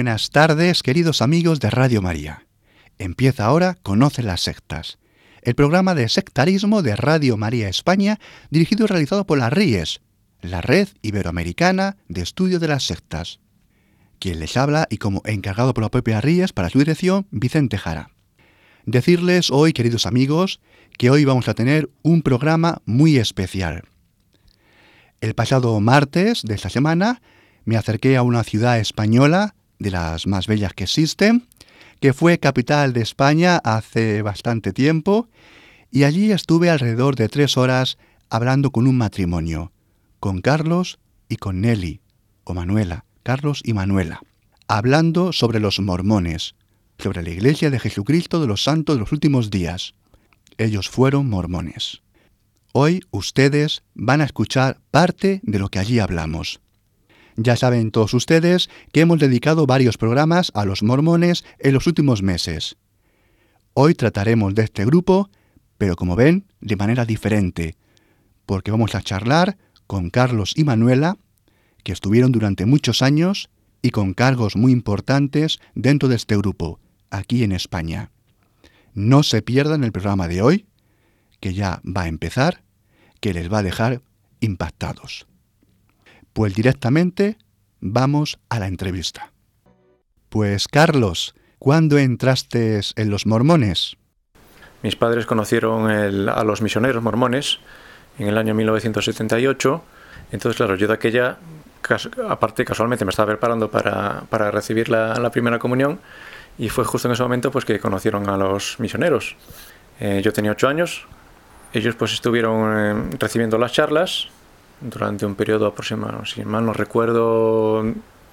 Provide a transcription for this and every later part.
Buenas tardes, queridos amigos de Radio María. Empieza ahora Conoce las sectas, el programa de sectarismo de Radio María España, dirigido y realizado por la RIES, la Red Iberoamericana de Estudio de las Sectas. Quien les habla y como encargado por la propia RIES para su dirección, Vicente Jara. Decirles hoy, queridos amigos, que hoy vamos a tener un programa muy especial. El pasado martes de esta semana me acerqué a una ciudad española de las más bellas que existen, que fue capital de España hace bastante tiempo, y allí estuve alrededor de tres horas hablando con un matrimonio, con Carlos y con Nelly, o Manuela, Carlos y Manuela, hablando sobre los mormones, sobre la Iglesia de Jesucristo de los Santos de los últimos días. Ellos fueron mormones. Hoy ustedes van a escuchar parte de lo que allí hablamos. Ya saben todos ustedes que hemos dedicado varios programas a los mormones en los últimos meses. Hoy trataremos de este grupo, pero como ven, de manera diferente, porque vamos a charlar con Carlos y Manuela, que estuvieron durante muchos años y con cargos muy importantes dentro de este grupo, aquí en España. No se pierdan el programa de hoy, que ya va a empezar, que les va a dejar impactados. Pues directamente vamos a la entrevista. Pues Carlos, ¿cuándo entraste en los mormones? Mis padres conocieron a los misioneros mormones en el año 1978. Entonces, claro, yo de aquella, aparte casualmente me estaba preparando para, para recibir la, la, primera comunión y fue justo en ese momento pues que conocieron a los misioneros. Eh, yo tenía ocho años, ellos pues estuvieron eh, recibiendo las charlas durante un periodo aproximado, si mal no recuerdo,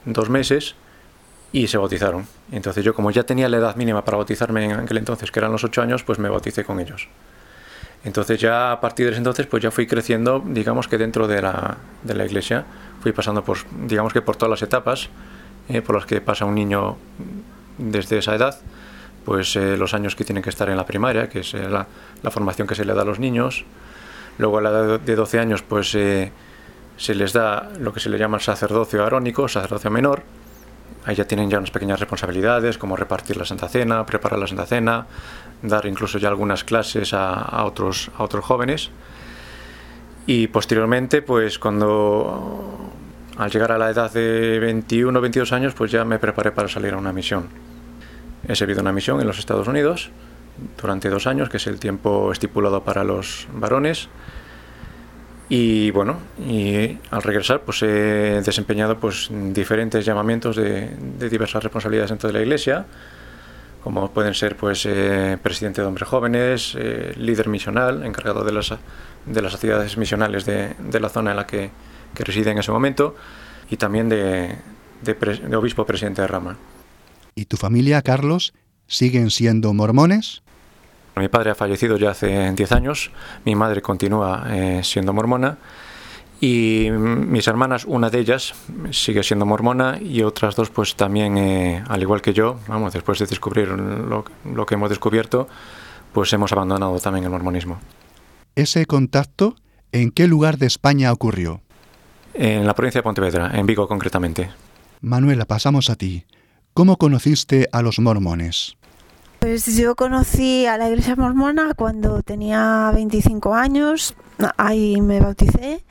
dos meses y se bautizaron. Entonces yo como ya tenía la edad mínima para bautizarme en aquel entonces, que eran los ocho años, pues me bauticé con ellos. Entonces ya a partir de ese entonces pues ya fui creciendo, digamos que dentro de la, de la iglesia, fui pasando por, digamos que por todas las etapas eh, por las que pasa un niño desde esa edad, pues eh, los años que tienen que estar en la primaria, que es eh, la, la formación que se le da a los niños, Luego a la edad de 12 años pues eh, se les da lo que se le llama el sacerdocio arónico, sacerdocio menor. Ahí ya tienen ya unas pequeñas responsabilidades como repartir la Santa Cena, preparar la Santa Cena, dar incluso ya algunas clases a, otros, a otros jóvenes. Y posteriormente pues cuando al llegar a la edad de 21 o 22 años pues ya me preparé para salir a una misión. He servido una misión en los Estados Unidos durante dos años, que es el tiempo estipulado para los varones. Y bueno, y al regresar pues he desempeñado pues diferentes llamamientos de, de diversas responsabilidades dentro de la Iglesia, como pueden ser pues eh, presidente de hombres jóvenes, eh, líder misional, encargado de las, de las actividades misionales de, de la zona en la que, que, reside en ese momento, y también de, de, de obispo presidente de rama. ¿Y tu familia, Carlos, siguen siendo mormones? Mi padre ha fallecido ya hace 10 años, mi madre continúa eh, siendo mormona y mis hermanas, una de ellas sigue siendo mormona y otras dos pues también, eh, al igual que yo, vamos, después de descubrir lo, lo que hemos descubierto, pues hemos abandonado también el mormonismo. ¿Ese contacto en qué lugar de España ocurrió? En la provincia de Pontevedra, en Vigo concretamente. Manuela, pasamos a ti. ¿Cómo conociste a los mormones? Pues yo conocí a la iglesia mormona cuando tenía 25 años, ahí me bauticé.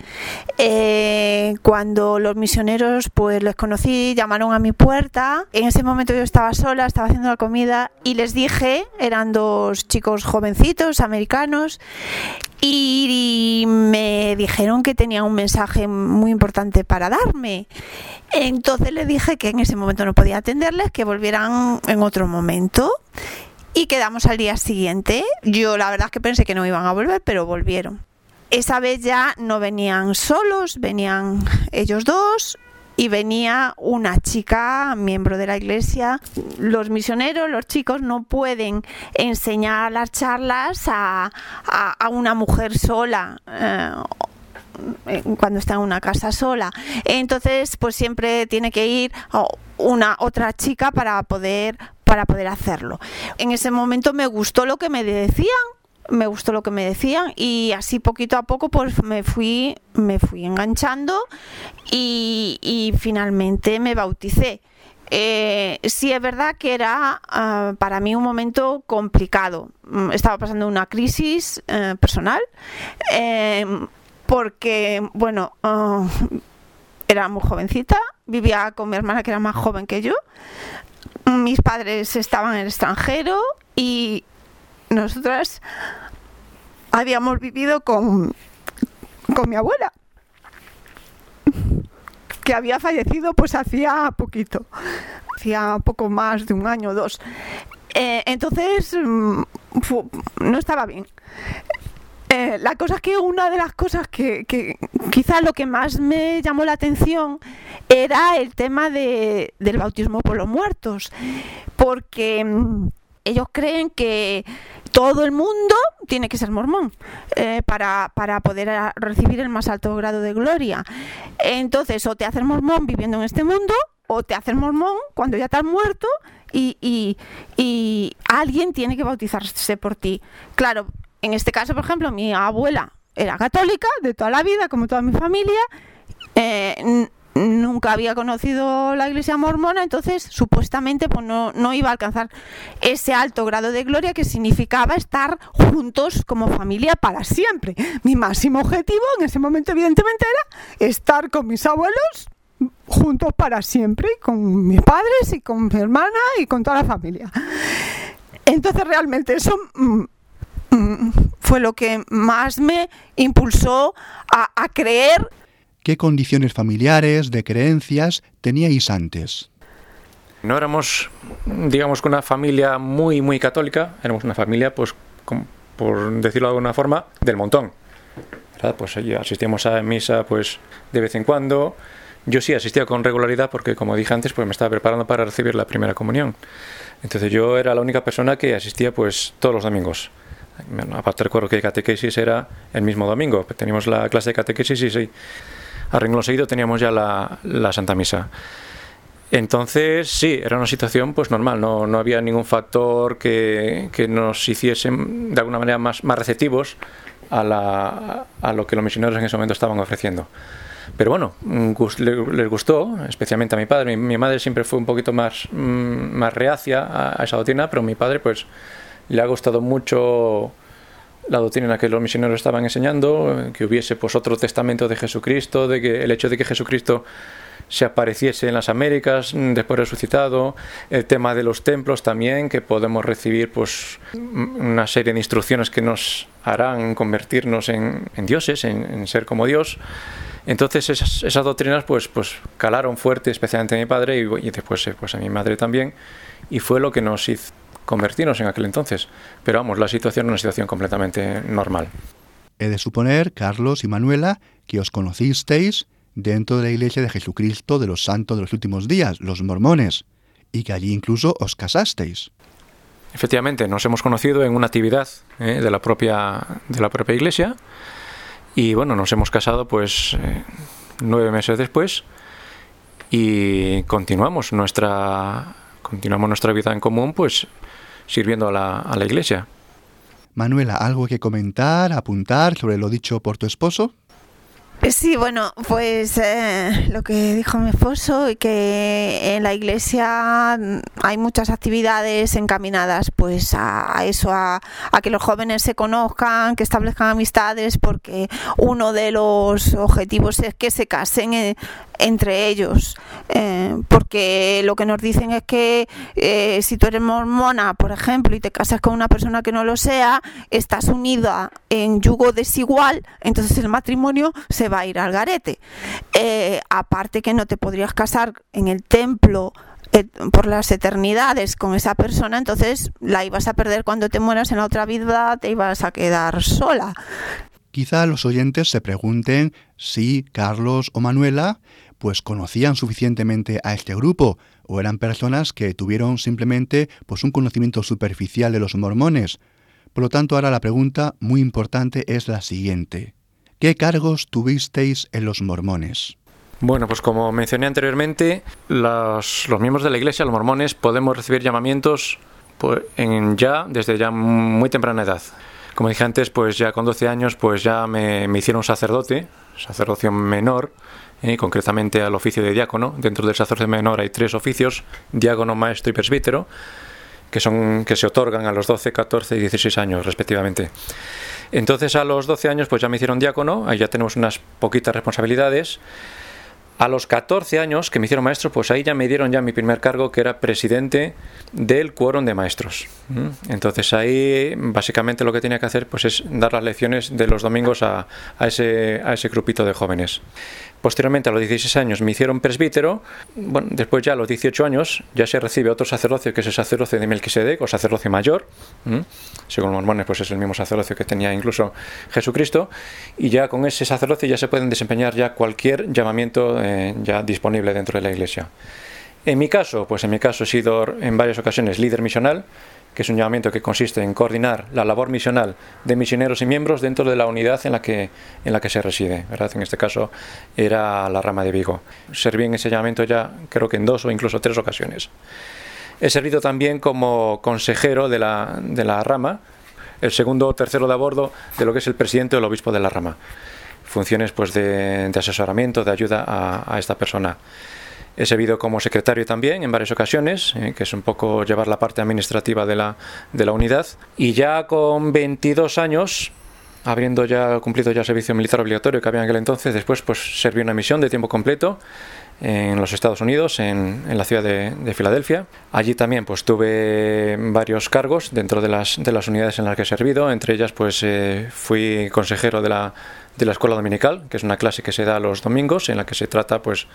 Eh, cuando los misioneros pues les conocí, llamaron a mi puerta. En ese momento yo estaba sola, estaba haciendo la comida y les dije, eran dos chicos jovencitos, americanos, y me dijeron que tenían un mensaje muy importante para darme. Entonces les dije que en ese momento no podía atenderles, que volvieran en otro momento. Y quedamos al día siguiente. Yo la verdad es que pensé que no iban a volver, pero volvieron. Esa vez ya no venían solos, venían ellos dos y venía una chica, miembro de la iglesia. Los misioneros, los chicos, no pueden enseñar las charlas a, una mujer sola. Eh, cuando está en una casa sola. Entonces, pues siempre tiene que ir una otra chica para poder para poder hacerlo. En ese momento me gustó lo que me decían, me gustó lo que me decían y así poquito a poco pues me fui me fui enganchando y, finalmente me bauticé. Eh, sí es verdad que era ah, para mí un momento complicado. Mm, estaba pasando una crisis eh, personal em, porque, bueno, ah, era muy jovencita, vivía con mi hermana que era más joven que yo. Mis padres estaban en el extranjero y nosotras habíamos vivido con, con mi abuela, que había fallecido pues hacía poquito, hacía poco más de un año o dos. Eh, entonces mm, no estaba bien. Eh, la cosa es que una de las cosas que, que, quizás lo que más me llamó la atención era el tema de, del bautismo por los muertos, porque mm, ellos creen que todo el mundo tiene que ser mormón eh, para, poder eh, recibir el más alto grado de gloria. Entonces, o te haces mormón viviendo en este mundo, o te haces mormón cuando ya estás muerto y, alguien tiene que bautizarse por ti. Claro, en este caso, por ejemplo, mi abuela era católica de toda la vida, como toda mi familia. Eh, nunca había conocido la iglesia mormona, entonces supuestamente pues, no, no, iba a alcanzar ese alto grado de gloria que significaba estar juntos como familia para siempre. Mi máximo objetivo en ese momento evidentemente era estar con mis abuelos juntos para siempre, con mis padres y con mi hermana y con toda la familia. Entonces realmente eso mm, mm, fue lo que más me impulsó a, a creer ¿Qué condiciones familiares, de creencias teníais antes? No éramos, digamos, una familia muy, muy católica, éramos una familia, pues, por decirlo de alguna forma, del montón. Pues asistíamos a misa pues, de vez en cuando. Yo sí asistía con regularidad porque, como dije antes, pues me estaba preparando para recibir la primera comunión. Entonces yo era la única persona que asistía pues todos los domingos. aparte recuerdo que catequesis era el mismo domingo. Teníamos la clase de catequesis y sí a renglón seguido teníamos ya la, Santa Misa. Entonces, sí, era una situación pues normal, no, no había ningún factor que, que, nos hiciese de alguna manera más, más receptivos a, la, a, lo que los misioneros en ese momento estaban ofreciendo. Pero bueno, les gustó, especialmente a mi padre. Mi, madre siempre fue un poquito más, mm, más reacia a, esa doctrina, pero a mi padre pues le ha gustado mucho la doctrina que los misioneros estaban enseñando, que hubiese pues otro testamento de Jesucristo, de que el hecho de que Jesucristo se apareciese en las Américas mm, después resucitado, el tema de los templos también, que podemos recibir pues una serie de instrucciones que nos harán convertirnos en, dioses, en, ser como Dios. Entonces esas, doctrinas pues, pues calaron fuerte, especialmente a mi padre y, y después pues a mi madre también, y fue lo que nos hizo convertirnos en aquel entonces. Pero vamos, la situación es una situación completamente normal. He de suponer, Carlos y Manuela, que os conocisteis dentro de la Iglesia de Jesucristo de los Santos de los Últimos Días, los mormones, y que allí incluso os casasteis. Efectivamente, nos hemos conocido en una actividad eh, de, la propia, de la propia Iglesia y bueno, nos hemos casado pues eh, nueve meses después y continuamos nuestra continuamos nuestra vida en común pues sirviendo a la, a la iglesia. Manuela, ¿algo que comentar, apuntar sobre lo dicho por tu esposo? Eh, sí, bueno, pues eh, lo que dijo mi esposo, que en la iglesia hay muchas actividades encaminadas pues a, eso, a, que los jóvenes se conozcan, que establezcan amistades, porque uno de los objetivos es que se casen eh, entre ellos, porque lo que nos dicen es que si tú eres mormona, por ejemplo, y te casas con una persona que no lo sea, estás unida en yugo desigual, entonces el matrimonio se va a ir al garete. Eh, aparte que no te podrías casar en el templo eh, por las eternidades con esa persona, entonces la ibas a perder cuando te mueras en la otra vida, te ibas a quedar sola. Quizá los oyentes se pregunten si Carlos o Manuela pues conocían suficientemente a este grupo o eran personas que tuvieron simplemente pues un conocimiento superficial de los mormones. Por lo tanto, ahora la pregunta muy importante es la siguiente. ¿Qué cargos tuvisteis en los mormones? Bueno, pues como mencioné anteriormente, los, miembros de la iglesia, los mormones, podemos recibir llamamientos pues, en ya desde ya muy temprana edad. Como dije antes, pues ya con 12 años pues ya me, me hicieron sacerdote, sacerdocio menor, eh, concretamente al oficio de diácono. Dentro del sacerdocio menor hay tres oficios, diácono, maestro y presbítero, que, son, que se otorgan a los 12, 14 y 16 años respectivamente. Entonces a los 12 años pues ya me hicieron diácono, ahí ya tenemos unas poquitas responsabilidades a los 14 años que me hicieron maestro, pues ahí ya me dieron ya mi primer cargo, que era presidente del quórum de maestros. Entonces ahí básicamente lo que tenía que hacer pues es dar las lecciones de los domingos a, a, ese, a ese grupito de jóvenes. Posteriormente, a los 16 años, me hicieron presbítero. Bueno, después ya a los 18 años ya se recibe otro sacerdocio, que es el sacerdocio de Melquisedec, o sacerdocio mayor. Según los mormones, pues es el mismo sacerdocio que tenía incluso Jesucristo. Y ya con ese sacerdocio ya se pueden desempeñar ya cualquier llamamiento eh, ya disponible dentro de la iglesia. En mi caso, pues en mi caso he sido en varias ocasiones líder misional que es un llamamiento que consiste en coordinar la labor misional de misioneros y miembros dentro de la unidad en la que, en la que se reside. ¿verdad? En este caso era la rama de Vigo. Serví en ese llamamiento ya creo que en dos o incluso tres ocasiones. He servido también como consejero de la, de la rama, el segundo o tercero de a bordo de lo que es el presidente o el obispo de la rama. Funciones pues, de, asesoramiento, de ayuda a, a esta persona. He servido como secretario también en varias ocasiones, eh, que es un poco llevar la parte administrativa de la, de la unidad. Y ya con 22 años, habiendo ya cumplido ya servicio militar obligatorio que había en aquel entonces, después pues serví una misión de tiempo completo en los Estados Unidos, en, en la ciudad de, de, Filadelfia. Allí también pues tuve varios cargos dentro de las, de las unidades en las que he servido, entre ellas pues eh, fui consejero de la, de la escuela dominical, que es una clase que se da los domingos, en la que se trata pues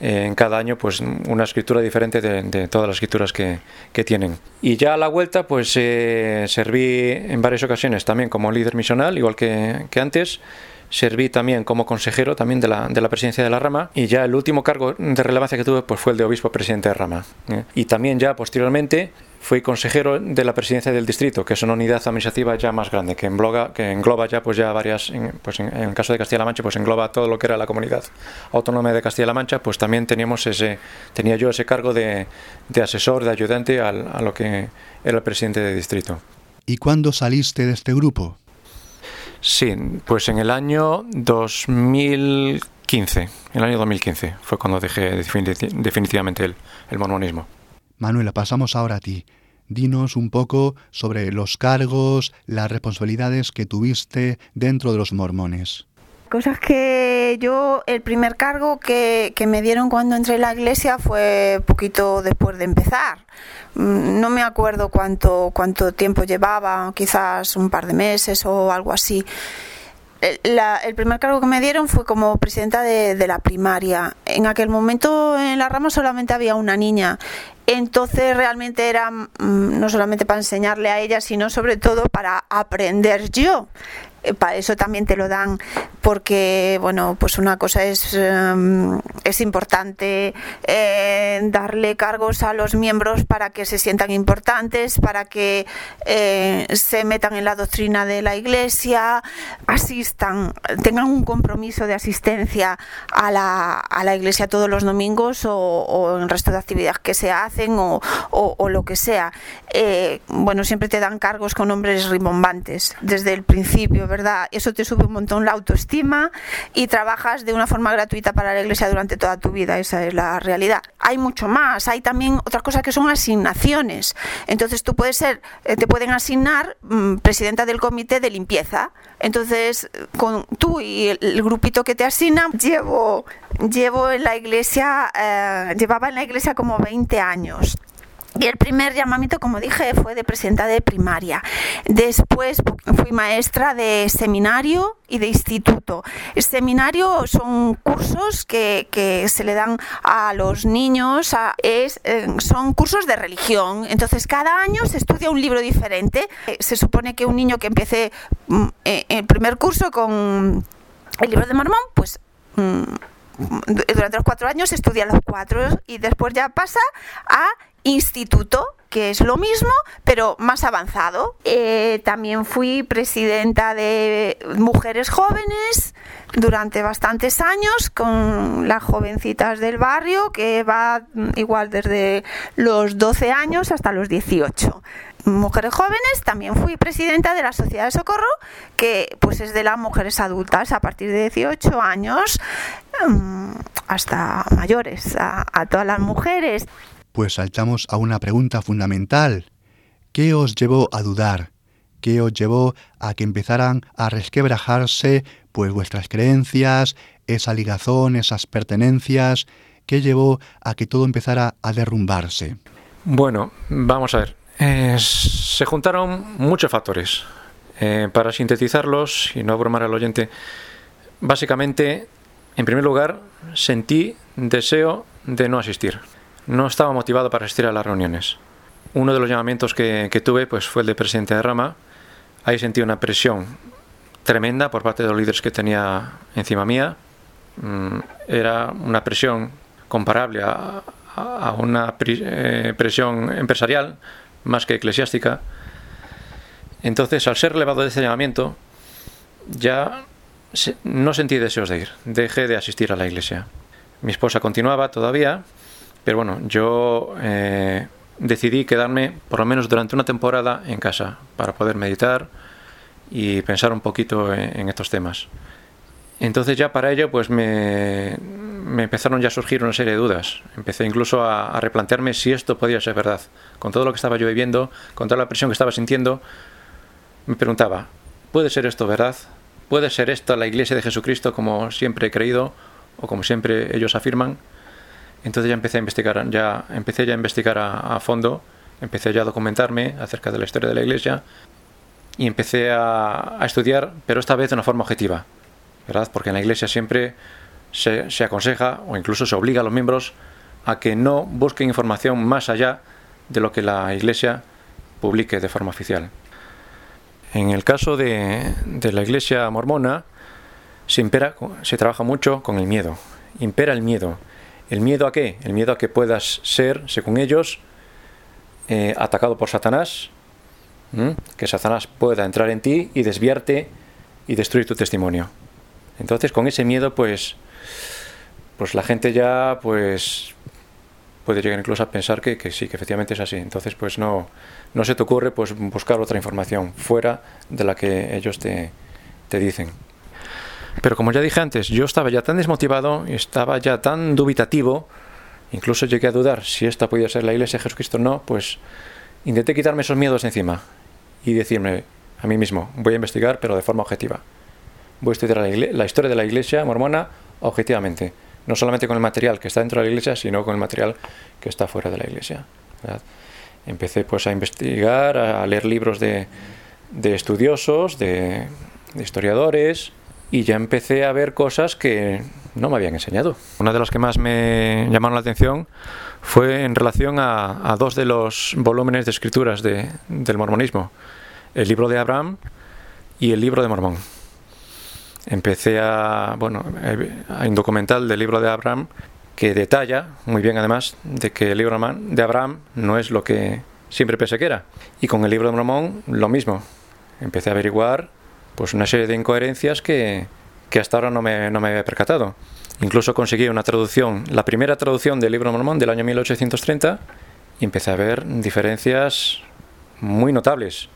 en cada año pues una escritura diferente de, todas las escrituras que, tienen. Y ya a la vuelta pues eh, serví en varias ocasiones también como líder misional, igual que, antes serví también como consejero también de la, de la, presidencia de la rama y ya el último cargo de relevancia que tuve pues fue el de obispo presidente de rama. ¿eh? Y también ya posteriormente fui consejero de la presidencia del distrito, que es una unidad administrativa ya más grande, que engloba, que engloba ya pues ya varias, pues en, el caso de Castilla-La Mancha, pues engloba todo lo que era la comunidad autónoma de Castilla-La Mancha, pues también teníamos ese, tenía yo ese cargo de, de asesor, de ayudante al, a lo que era el presidente del distrito. ¿Y cuándo saliste de este grupo? Sí, pues en el año 2015, en el año 2015 fue cuando dejé definitivamente el, el mormonismo. Manuela, pasamos ahora a ti. Dinos un poco sobre los cargos, las responsabilidades que tuviste dentro de los mormones. Cosas que yo, el primer cargo que, me dieron cuando entré en la iglesia fue poquito después de empezar. Mm, no me acuerdo cuánto, cuánto tiempo llevaba, quizás un par de meses o algo así. el primer cargo que me dieron fue como presidenta de, la primaria. En aquel momento en la rama solamente había una niña entonces realmente era mm, no solamente para enseñarle a ella, sino sobre todo para aprender yo. Eh, para eso también te lo dan porque bueno pues una cosa es em, es importante eh, darle cargos a los miembros para que se sientan importantes para que eh, se metan en la doctrina de la iglesia asistan tengan un compromiso de asistencia a la, a la iglesia todos los domingos o, en el resto de actividades que se hacen o, o lo que sea. Bueno siempre te dan cargos con nombres rimbombantes desde el principio ¿verdad? Eso te sube un montón la autoestima y trabajas de una forma gratuita para la iglesia durante toda tu vida, esa es la realidad. Hay mucho más, hay también otras cosas que son asignaciones. Entonces tú puedes ser, eh, te pueden asignar mm, presidenta del comité de limpieza. Entonces, con tú y el, grupito que te asignan, llevo, llevo en la iglesia, eh, llevaba en la iglesia como 20 años Y el primer llamamiento, como dije, fue de presidenta de primaria. Después fui maestra de seminario y de instituto. El seminario son cursos que, que se le dan a los niños, es, eh, son cursos de religión. Entonces, cada año se estudia un libro diferente. Se supone que un niño que empiece mm, eh, el primer curso con el libro de Mormón, pues mm, durante los cuatro años estudia los cuatro y después ya pasa a instituto, que es lo mismo, pero más avanzado. Eh, también fui presidenta de Mujeres Jóvenes durante bastantes años con las jovencitas del barrio, que va igual desde los 12 años hasta los 18 mujeres jóvenes, también fui presidenta de la Sociedad de Socorro, que pues es de las mujeres adultas a partir de 18 años mm, hasta mayores, a, a todas las mujeres. Pues saltamos a una pregunta fundamental. ¿Qué os llevó a dudar? ¿Qué os llevó a que empezaran a resquebrajarse pues vuestras creencias, esa ligazón, esas pertenencias? ¿Qué llevó a que todo empezara a derrumbarse? Bueno, vamos a ver. Eh, se juntaron muchos factores. Eh, para sintetizarlos y no abrumar al oyente, básicamente, en primer lugar, sentí deseo de no asistir no estaba motivado para asistir a las reuniones. Uno de los llamamientos que, tuve pues, fue el de presidente de Rama. Ahí sentí una presión tremenda por parte de los líderes que tenía encima mía. Mm, era una presión comparable a, una eh, presión empresarial más que eclesiástica. Entonces, al ser relevado de ese llamamiento, ya no sentí deseos de ir. Dejé de asistir a la iglesia. Mi esposa continuaba todavía, pero bueno, yo eh, decidí quedarme por lo menos durante una temporada en casa para poder meditar y pensar un poquito en, estos temas. Entonces ya para ello pues me, empezaron ya a surgir una serie de dudas. Empecé incluso a, a, replantearme si esto podía ser verdad. Con todo lo que estaba yo viviendo, con toda la presión que estaba sintiendo, me preguntaba, ¿puede ser esto verdad? ¿Puede ser esto la iglesia de Jesucristo como siempre he creído o como siempre ellos afirman? Entonces ya empecé a investigar, ya empecé ya a investigar a, fondo, empecé ya a documentarme acerca de la historia de la Iglesia y empecé a, estudiar, pero esta vez de una forma objetiva, ¿verdad? Porque en la Iglesia siempre se, se, aconseja o incluso se obliga a los miembros a que no busquen información más allá de lo que la Iglesia publique de forma oficial. En el caso de, de la Iglesia mormona, se, impera, se trabaja mucho con el miedo, impera el miedo ¿El miedo a qué? El miedo a que puedas ser, según ellos, eh, atacado por Satanás, que Satanás pueda entrar en ti y desviarte y destruir tu testimonio. Entonces, con ese miedo, pues, pues la gente ya, pues, puede llegar incluso a pensar que, sí, que efectivamente es así. Entonces, pues no, no se te ocurre, pues, buscar otra información fuera de la que ellos te, te dicen. Pero como ya dije antes, yo estaba ya tan desmotivado, estaba ya tan dubitativo, incluso llegué a dudar si esta podía ser la iglesia de Jesucristo o no, pues intenté quitarme esos miedos encima y decirme a mí mismo, voy a investigar, pero de forma objetiva. Voy a estudiar la, historia de la iglesia mormona objetivamente, no solamente con el material que está dentro de la iglesia, sino con el material que está fuera de la iglesia. Empecé pues a investigar, a leer libros de, estudiosos, de historiadores, y ya empecé a ver cosas que no me habían enseñado. Una de las que más me llamaron la atención fue en relación a, dos de los volúmenes de escrituras del mormonismo, el libro de Abraham y el libro de Mormón. Empecé a, bueno, hay un documental del libro de Abraham que detalla muy bien además de que el libro de Abraham no es lo que siempre pensé que era. Y con el libro de Mormón lo mismo. Empecé a averiguar pues una serie de incoherencias que, hasta ahora no me, no me, había percatado. Incluso conseguí una traducción, la primera traducción del libro mormón del año 1830, y empecé a ver diferencias muy notables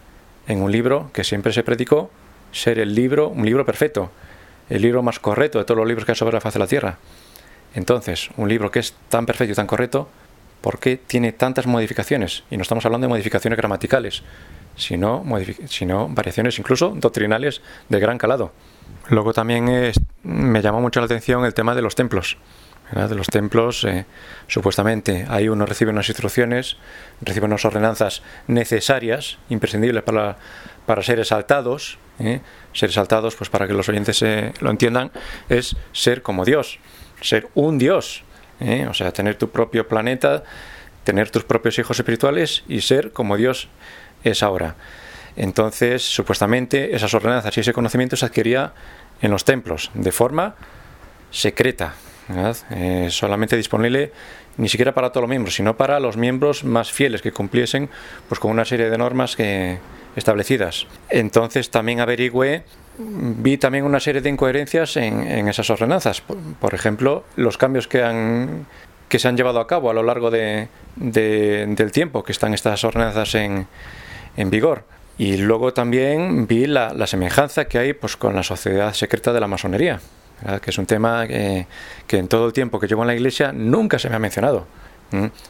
en un libro que siempre se predicó ser el libro, un libro perfecto, el libro más correcto de todos los libros que hay sobre la faz de la Tierra. Entonces, un libro que es tan perfecto y tan correcto, ¿por qué tiene tantas modificaciones? Y no estamos hablando de modificaciones gramaticales, sino, sino variaciones incluso doctrinales de gran calado. Luego también me llamó mucho la atención el tema de los templos. De los templos, eh, supuestamente, ahí uno recibe unas instrucciones, recibe unas ordenanzas necesarias, imprescindibles para, para ser exaltados. ¿eh? Ser exaltados, pues para que los oyentes lo entiendan, es ser como Dios, ser un Dios. ¿eh? O sea, tener tu propio planeta, tener tus propios hijos espirituales y ser como Dios es ahora. Entonces, supuestamente, esas ordenanzas y ese conocimiento se adquiría en los templos, de forma secreta, eh, solamente disponible ni siquiera para todos los miembros, sino para los miembros más fieles que cumpliesen pues, con una serie de normas que, establecidas. Entonces también averigüé, vi también una serie de incoherencias en, esas ordenanzas. Por, ejemplo, los cambios que, han, que se han llevado a cabo a lo largo de, del tiempo que están estas ordenanzas en, en vigor. Y luego también vi la, la, semejanza que hay pues, con la sociedad secreta de la masonería, que es un tema que, en todo el tiempo que llevo en la iglesia nunca se me ha mencionado.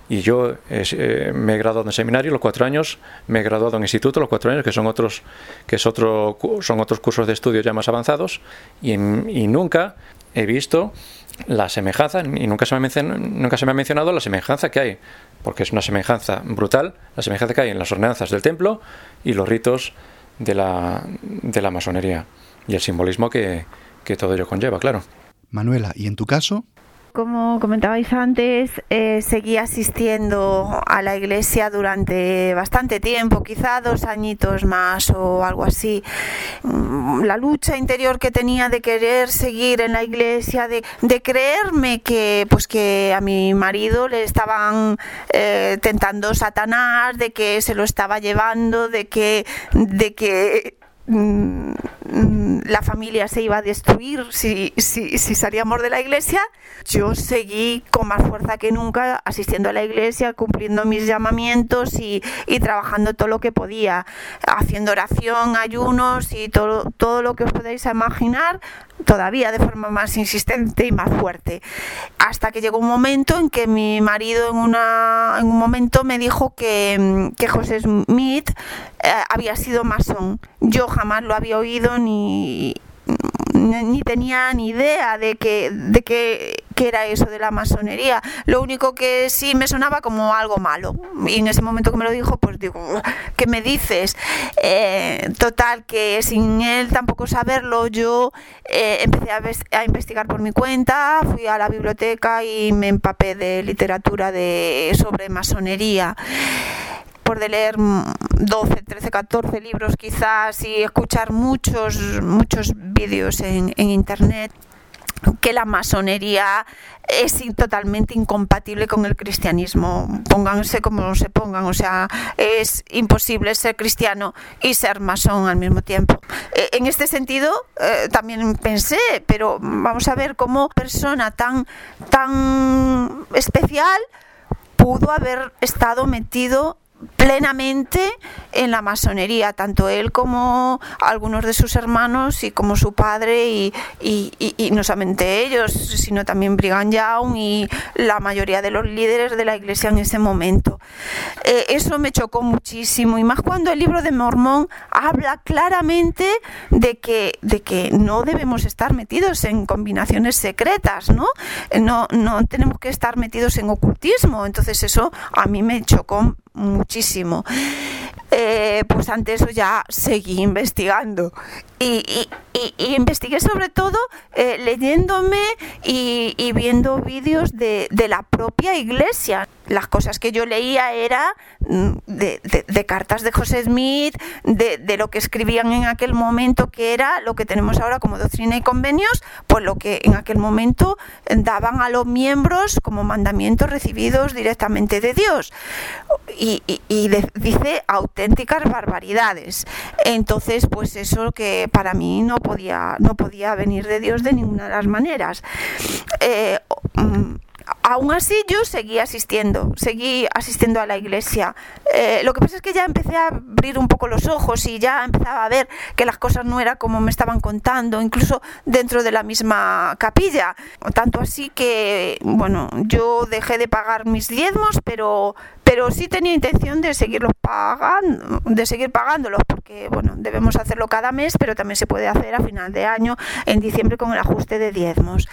Y yo eh, me he graduado en seminario los cuatro años, me he graduado en instituto los cuatro años, que son otros, que es otro, son otros cursos de estudio ya más avanzados, y, y nunca he visto la semejanza, y nunca se, me nunca se me ha mencionado la semejanza que hay porque es una semejanza brutal, la semejanza que hay en las ordenanzas del templo y los ritos de la, de la masonería y el simbolismo que, que todo ello conlleva, claro. Manuela, ¿y en tu caso? Como comentabais antes, eh, seguí asistiendo a la iglesia durante bastante tiempo, quizá dos añitos más o algo así. Mm, la lucha interior que tenía de querer seguir en la iglesia, de, creerme que, pues que a mi marido le estaban eh, tentando Satanás, de que se lo estaba llevando, de que, de que Mm, la familia se iba a destruir si, si, si, salíamos de la iglesia, yo seguí con más fuerza que nunca asistiendo a la iglesia, cumpliendo mis llamamientos y, y trabajando todo lo que podía, haciendo oración, ayunos y todo, todo lo que os podáis imaginar, todavía de forma más insistente y más fuerte. Hasta que llegó un momento en que mi marido en, una, en un momento me dijo que, que José Smith eh, había sido masón. Yo jamás lo había oído ni, ni tenía ni idea de que, de que, era eso de la masonería. Lo único que sí me sonaba como algo malo. Y en ese momento que me lo dijo, pues digo, ¿qué me dices? Eh, total, que sin él tampoco saberlo, yo eh, empecé a, a, investigar por mi cuenta, fui a la biblioteca y me empapé de literatura de, sobre masonería de leer 12, 13, 14 libros quizás y escuchar muchos, muchos vídeos en, internet, que la masonería es totalmente incompatible con el cristianismo. Pónganse como se pongan, o sea, es imposible ser cristiano y ser masón al mismo tiempo. E, en este sentido, eh, también pensé, pero vamos a ver cómo persona tan, tan especial pudo haber estado metido plenamente en la masonería, tanto él como algunos de sus hermanos y como su padre y, y, no solamente ellos, sino también Brigham Young y la mayoría de los líderes de la iglesia en ese momento. Eh, eso me chocó muchísimo y más cuando el libro de Mormón habla claramente de que, de que no debemos estar metidos en combinaciones secretas, ¿no? No, no tenemos que estar metidos en ocultismo, entonces eso a mí me chocó muchísimo. Eh, pues ante eso ya seguí investigando y, investigué sobre todo eh, leyéndome y, viendo vídeos de, la propia iglesia. Las cosas que yo leía era mm, de, cartas de José Smith, de, lo que escribían en aquel momento, que era lo que tenemos ahora como doctrina y convenios, pues lo que en aquel momento daban a los miembros como mandamientos recibidos directamente de Dios. Y, dice auténticas barbaridades. Entonces, pues eso que para mí no podía, no podía venir de Dios de ninguna de las maneras. Eh, mm, aún así yo seguí asistiendo, seguí asistiendo a la iglesia. Eh, lo que pasa es que ya empecé a abrir un poco los ojos y ya empezaba a ver que las cosas no eran como me estaban contando, incluso dentro de la misma capilla. Tanto así que, bueno, yo dejé de pagar mis diezmos, pero, pero sí tenía intención de seguirlos pagando, de seguir pagándolos, porque, bueno, debemos hacerlo cada mes, pero también se puede hacer a final de año, en diciembre, con el ajuste de diezmos.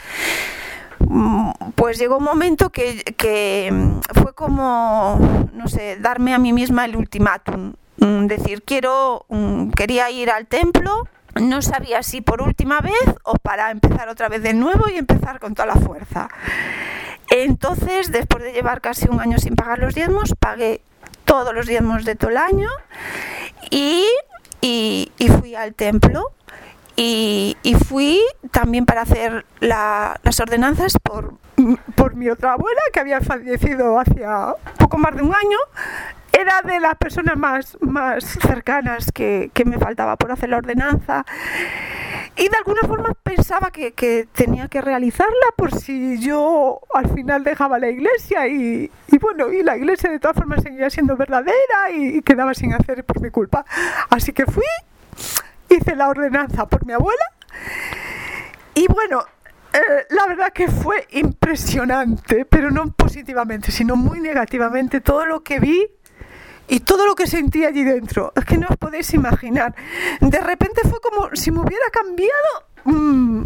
Mm, pues llegó un momento que, que fue como, no sé, darme a mí misma el ultimátum. Mm, decir, quiero, mm, quería ir al templo, no sabía si por última vez o para empezar otra vez de nuevo y empezar con toda la fuerza. Entonces, después de llevar casi un año sin pagar los diezmos, pagué todos los diezmos de todo el año y, fui al templo. Y, fui también para hacer las ordenanzas por, por mi otra abuela, que había fallecido hacía poco más de un año, era de las personas más, más cercanas que, me faltaba por hacer la ordenanza. Y de alguna forma pensaba que, tenía que realizarla por si yo al final dejaba la iglesia y, bueno, y la iglesia de todas formas seguía siendo verdadera y, quedaba sin hacer por mi culpa. Así que fui, hice la ordenanza por mi abuela y bueno, eh, la verdad que fue impresionante, pero no positivamente, sino muy negativamente todo lo que vi y todo lo que sentí allí dentro, es que no os podéis imaginar. De repente fue como si me hubiera cambiado mm,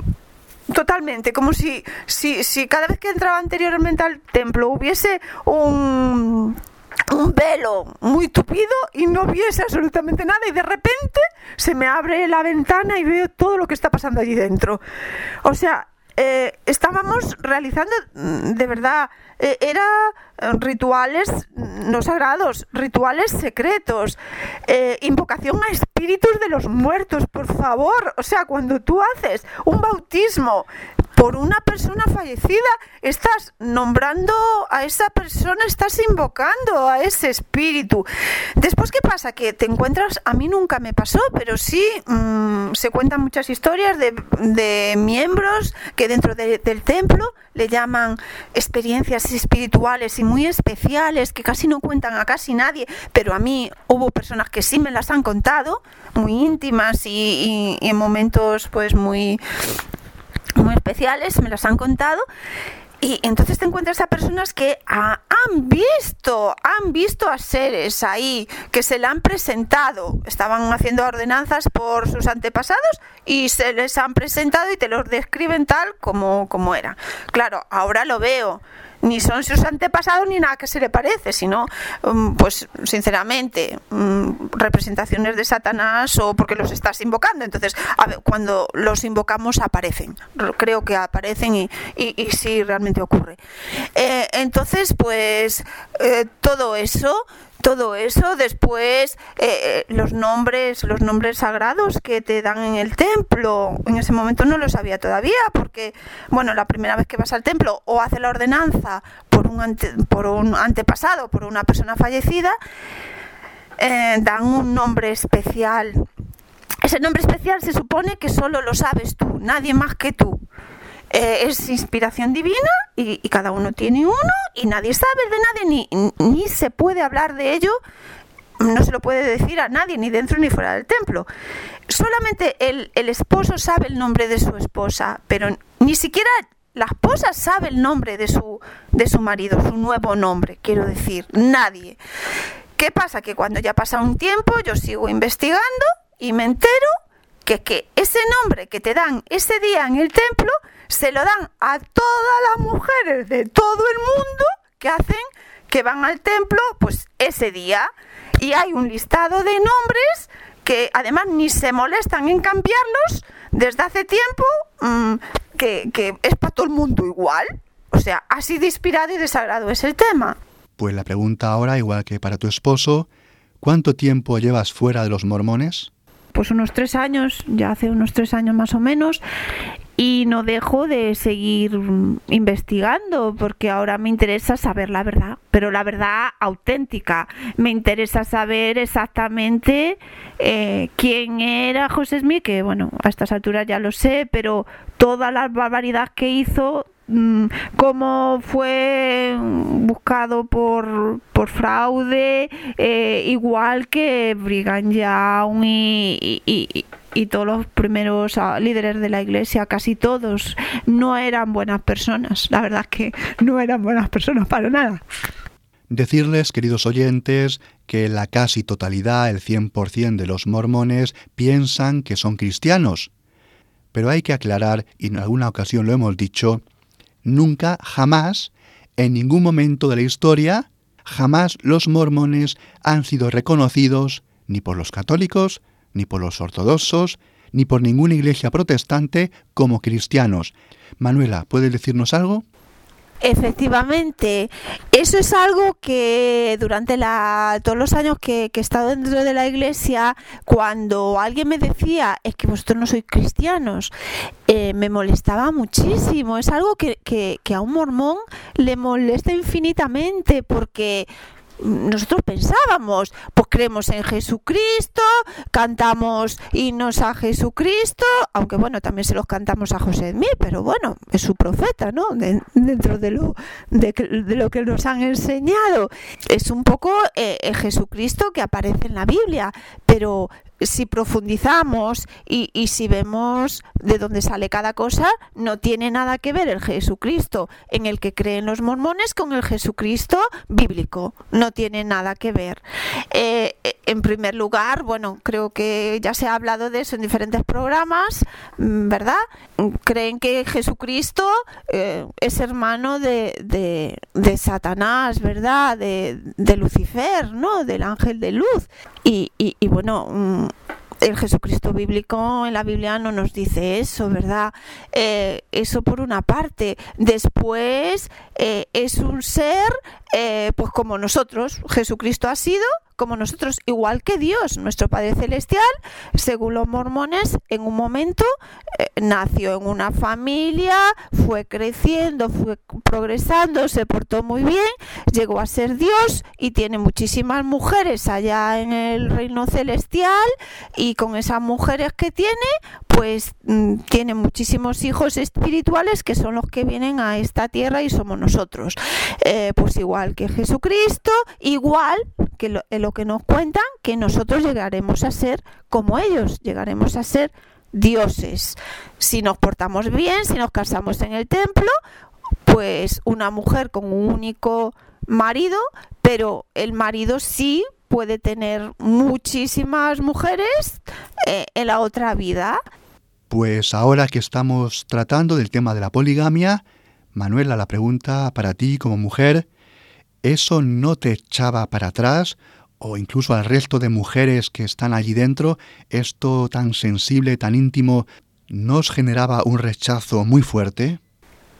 totalmente, como si, si, si cada vez que entraba anteriormente al templo hubiese un, un velo muy tupido y no viese absolutamente nada y de repente se me abre la ventana y veo todo lo que está pasando allí dentro. O sea, eh, estábamos realizando mm, de verdad, eh, era eh, rituales no sagrados, rituales secretos, invocación a espíritus de los muertos, por favor. O sea, cuando tú haces un bautismo por una persona fallecida, estás nombrando a esa persona, estás invocando a ese espíritu. Después, ¿qué pasa? Que te encuentras, a mí nunca me pasó, pero sí mm, se cuentan muchas historias de, miembros que dentro del templo le llaman experiencias espirituales y muy especiales que casi no cuentan a casi nadie, pero a mí hubo personas que sí me las han contado, muy íntimas y en momentos pues muy muy especiales, me los han contado. Y entonces te encuentras a personas que han visto, han visto a seres ahí, que se le han presentado, estaban haciendo ordenanzas por sus antepasados y se les han presentado y te los describen tal como, como era. Claro, ahora lo veo ni son sus antepasados ni nada que se le parece, sino, mm, pues sinceramente, mm, representaciones de Satanás o porque los estás invocando. Entonces, a ver, cuando los invocamos aparecen, creo que aparecen y, y, sí realmente ocurre. Eh, entonces, pues eh, todo eso todo eso después eh, los nombres los nombres sagrados que te dan en el templo. En ese momento no lo sabía todavía porque bueno la primera vez que vas al templo o hace la ordenanza por un por un antepasado por una persona fallecida eh, dan un nombre especial. Ese nombre especial se supone que solo lo sabes tú nadie más que tú eh, es inspiración divina y, cada uno tiene uno y nadie sabe de nadie ni, ni se puede hablar de ello no se lo puede decir a nadie, ni dentro ni fuera del templo. Solamente el, el, esposo sabe el nombre de su esposa, pero ni siquiera la esposa sabe el nombre de su, de su marido, su nuevo nombre, quiero decir, nadie. ¿Qué pasa? Que cuando ya pasa un tiempo yo sigo investigando y me entero que, que ese nombre que te dan ese día en el templo se lo dan a todas las mujeres de todo el mundo que hacen, que van al templo, pues ese día. Y hay un listado de nombres que además ni se molestan en cambiarlos desde hace tiempo, mm, que, que es para todo el mundo igual. O sea, así de inspirado y desagrado es el tema. Pues la pregunta ahora, igual que para tu esposo, ¿cuánto tiempo llevas fuera de los mormones? Pues unos tres años, ya hace unos tres años más o menos, y no dejo de seguir investigando porque ahora me interesa saber la verdad, pero la verdad auténtica. Me interesa saber exactamente eh, quién era José Smith, que bueno, a estas alturas ya lo sé, pero toda la barbaridad que hizo cómo fue buscado por, por fraude, eh, igual que Brigham Young y, y, y todos los primeros ah, líderes de la iglesia, casi todos, no eran buenas personas. La verdad es que no eran buenas personas para nada. Decirles, queridos oyentes, que la casi totalidad, el 100% de los mormones, piensan que son cristianos. Pero hay que aclarar, y en alguna ocasión lo hemos dicho, nunca, jamás, en ningún momento de la historia, jamás los mormones han sido reconocidos ni por los católicos, ni por los ortodoxos, ni por ninguna iglesia protestante como cristianos. Manuela, ¿puedes decirnos algo? Efectivamente, eso es algo que durante la, todos los años que, he estado dentro de la iglesia, cuando alguien me decía, es que vosotros no sois cristianos, eh, me molestaba muchísimo. Es algo que, que, que a un mormón le molesta infinitamente porque nosotros pensábamos, pues creemos en Jesucristo, cantamos himnos a Jesucristo, aunque bueno, también se los cantamos a José Edmí, pero bueno, es su profeta, ¿no? dentro de lo, de, lo que nos han enseñado. Es un poco eh, Jesucristo que aparece en la Biblia, pero si profundizamos y, y, si vemos de dónde sale cada cosa, no tiene nada que ver el Jesucristo en el que creen los mormones con el Jesucristo bíblico. No tiene nada que ver. Eh, en primer lugar, bueno, creo que ya se ha hablado de eso en diferentes programas, ¿verdad? Creen que Jesucristo eh, es hermano de, de, de, Satanás, ¿verdad? De, de Lucifer, ¿no? Del ángel de luz. Y, y, y bueno, mm, el Jesucristo bíblico en la Biblia no nos dice eso, ¿verdad? Eh, eso por una parte. Después eh, es un ser, eh, pues como nosotros, Jesucristo ha sido como nosotros, igual que Dios, nuestro Padre Celestial, según los mormones, en un momento nació en una familia, fue creciendo, fue progresando, se portó muy bien, llegó a ser Dios y tiene muchísimas mujeres allá en el reino celestial y con esas mujeres que tiene, pues mm, tiene muchísimos hijos espirituales que son los que vienen a esta tierra y somos nosotros. Eh, pues igual que Jesucristo, igual que lo, lo que nos cuentan, que nosotros llegaremos a ser como ellos, llegaremos a ser dioses. Si nos portamos bien, si nos casamos en el templo, pues una mujer con un único marido, pero el marido sí puede tener muchísimas mujeres eh, en la otra vida. Pues ahora que estamos tratando del tema de la poligamia, Manuela, la pregunta para ti como mujer, ¿eso no te echaba para atrás o incluso al resto de mujeres que están allí dentro, esto tan sensible, tan íntimo, nos generaba un rechazo muy fuerte?